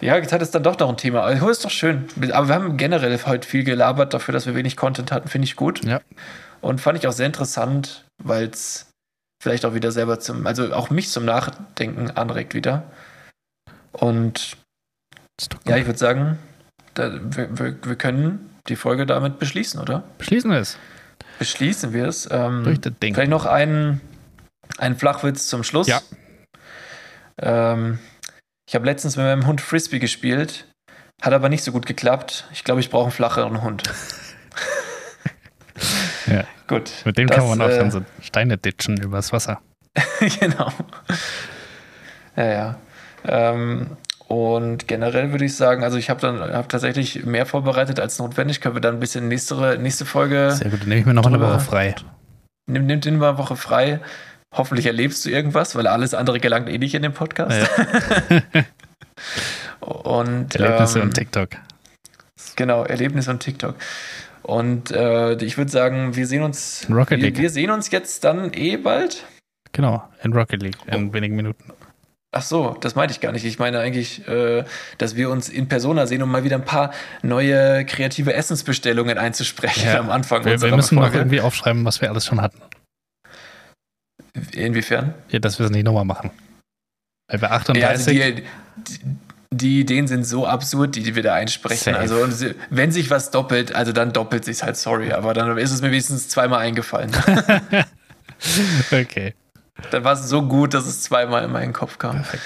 Ja, jetzt hat es dann doch noch ein Thema. Also, ist doch schön. Aber wir haben generell heute viel gelabert dafür, dass wir wenig Content hatten. Finde ich gut. Ja. Und fand ich auch sehr interessant, weil es vielleicht auch wieder selber zum, also auch mich zum Nachdenken anregt wieder. Und ja, ich würde sagen, da, wir, wir, wir, können die Folge damit beschließen, oder? Beschließen wir es. Beschließen wir es. Ähm, Durch das Ding. Vielleicht noch einen, einen Flachwitz zum Schluss. Ja. Ähm, ich habe letztens mit meinem Hund Frisbee gespielt, hat aber nicht so gut geklappt. Ich glaube, ich brauche einen flacheren Hund. ja. Gut. Mit dem das, kann man auch äh, dann so Steine ditchen übers Wasser. genau. Ja, ja. Ähm, und generell würde ich sagen, also ich habe dann hab tatsächlich mehr vorbereitet als notwendig. Können wir dann ein bisschen nächste, nächste Folge. Sehr gut, dann nehme ich mir noch eine Woche frei. Nimm, nimm dir eine Woche frei. Hoffentlich erlebst du irgendwas, weil alles andere gelangt eh nicht in den Podcast. Ja. und, Erlebnisse ähm, und TikTok. Genau, Erlebnisse und TikTok. Und äh, ich würde sagen, wir sehen uns. Rocket League. Wir, wir, sehen uns jetzt dann eh bald. Genau, in Rocket League in oh. wenigen Minuten. Ach so, das meinte ich gar nicht. Ich meine eigentlich, äh, dass wir uns in Persona sehen, um mal wieder ein paar neue kreative Essensbestellungen einzusprechen ja. am Anfang. Wir, wir müssen Folge. noch irgendwie aufschreiben, was wir alles schon hatten. Inwiefern? Ja, dass wir es nicht nochmal machen. Weil bei Ja, 38. also die, die, die Ideen sind so absurd, die, die wir da einsprechen. Safe. Also wenn sich was doppelt, also dann doppelt sich halt, sorry, aber dann ist es mir wenigstens zweimal eingefallen. okay. Dann war es so gut, dass es zweimal in meinen Kopf kam. Perfekt.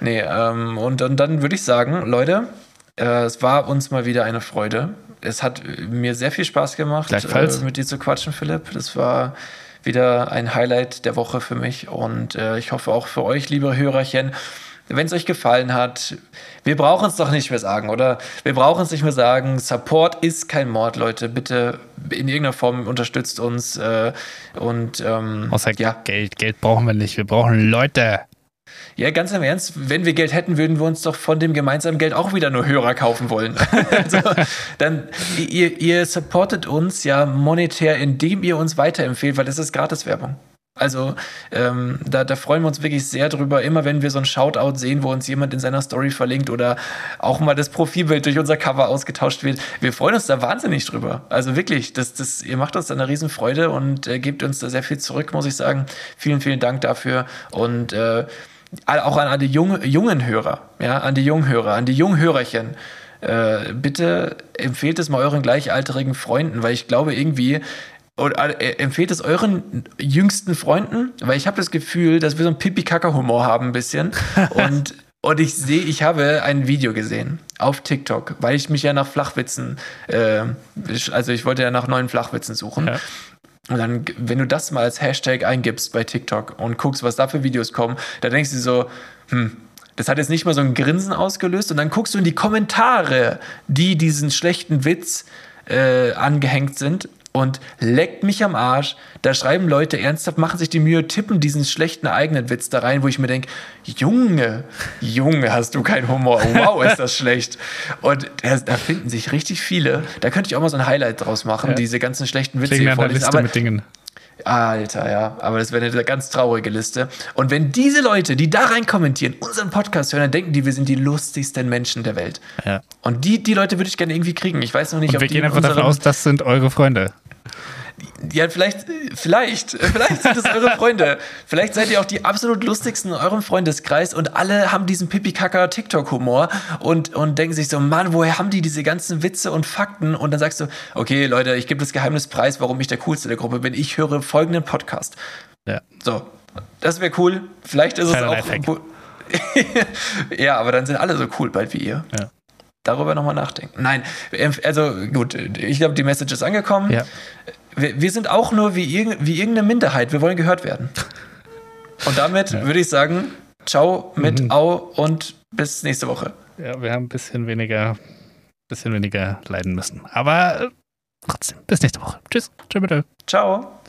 Nee, ähm, und, und dann würde ich sagen, Leute, äh, es war uns mal wieder eine Freude. Es hat äh, mir sehr viel Spaß gemacht, äh, mit dir zu quatschen, Philipp. Das war wieder ein Highlight der Woche für mich und äh, ich hoffe auch für euch, liebe Hörerchen. Wenn es euch gefallen hat, wir brauchen es doch nicht mehr sagen, oder? Wir brauchen es nicht mehr sagen. Support ist kein Mord, Leute. Bitte in irgendeiner Form unterstützt uns äh, und ähm, Außer ja, Geld. Geld brauchen wir nicht. Wir brauchen Leute. ja, ganz im Ernst, wenn wir Geld hätten, würden wir uns doch von dem gemeinsamen Geld auch wieder nur Hörer kaufen wollen. also, dann, ihr, ihr supportet uns ja monetär, indem ihr uns weiterempfehlt, weil das ist Gratiswerbung. Also ähm, da, da freuen wir uns wirklich sehr drüber, immer wenn wir so ein Shoutout sehen, wo uns jemand in seiner Story verlinkt oder auch mal das Profilbild durch unser Cover ausgetauscht wird. Wir freuen uns da wahnsinnig drüber. Also wirklich, das, das, ihr macht uns da eine Riesenfreude und äh, gebt uns da sehr viel zurück, muss ich sagen. Vielen, vielen Dank dafür. Und äh, auch an alle jungen, jungen Hörer, ja, an die Junghörer, an die Junghörerchen. Äh, bitte empfehlt es mal euren gleichaltrigen Freunden, weil ich glaube irgendwie, oder äh, empfehlt es euren jüngsten Freunden, weil ich habe das Gefühl, dass wir so einen Pipi-Kaka-Humor haben ein bisschen. und, und ich sehe, ich habe ein Video gesehen auf TikTok, weil ich mich ja nach Flachwitzen, äh, also ich wollte ja nach neuen Flachwitzen suchen. Ja. Und dann, wenn du das mal als Hashtag eingibst bei TikTok und guckst, was da für Videos kommen, da denkst du so, hm, das hat jetzt nicht mal so ein Grinsen ausgelöst. Und dann guckst du in die Kommentare, die diesen schlechten Witz äh, angehängt sind. Und leckt mich am Arsch. Da schreiben Leute ernsthaft, machen sich die Mühe, tippen diesen schlechten eigenen Witz da rein, wo ich mir denke, Junge, Junge, hast du keinen Humor. Wow, ist das schlecht. Und da, finden sich richtig viele. Da könnte ich auch mal so ein Highlight draus machen, Ja. diese ganzen schlechten Witze hier vorlesen. Aber mit Dingen. Alter, ja. Aber das wäre eine ganz traurige Liste. Und wenn diese Leute, die da rein kommentieren, unseren Podcast hören, dann denken die, wir sind die lustigsten Menschen der Welt. Ja. Und die, die Leute würde ich gerne irgendwie kriegen. Ich weiß noch nicht, Und ob wir gehen in einfach davon aus, das sind eure Freunde. Ja, vielleicht, vielleicht, vielleicht sind es eure Freunde. Vielleicht seid ihr auch die absolut lustigsten in eurem Freundeskreis und alle haben diesen Pipi-Kaka-TikTok-Humor und, und denken sich so, Mann, woher haben die diese ganzen Witze und Fakten? Und dann sagst du, okay, Leute, ich gebe das Geheimnis preis, warum ich der Coolste der Gruppe bin. Ich höre folgenden Podcast. Ja. So, das wäre cool. Vielleicht ist Kleiner es auch. Ja, aber dann sind alle so cool bald wie ihr. Ja. Darüber nochmal nachdenken. Nein, empf- also gut, ich glaube, die Message ist angekommen. Ja. Wir, wir sind auch nur wie, irg wie irgendeine Minderheit. Wir wollen gehört werden. Und damit würde ich sagen, ciao mit Mhm. Au und bis nächste Woche. Ja, wir haben ein bisschen weniger, bisschen weniger leiden müssen. Aber äh, trotzdem, bis nächste Woche. Tschüss. Tschüss bitte. Ciao.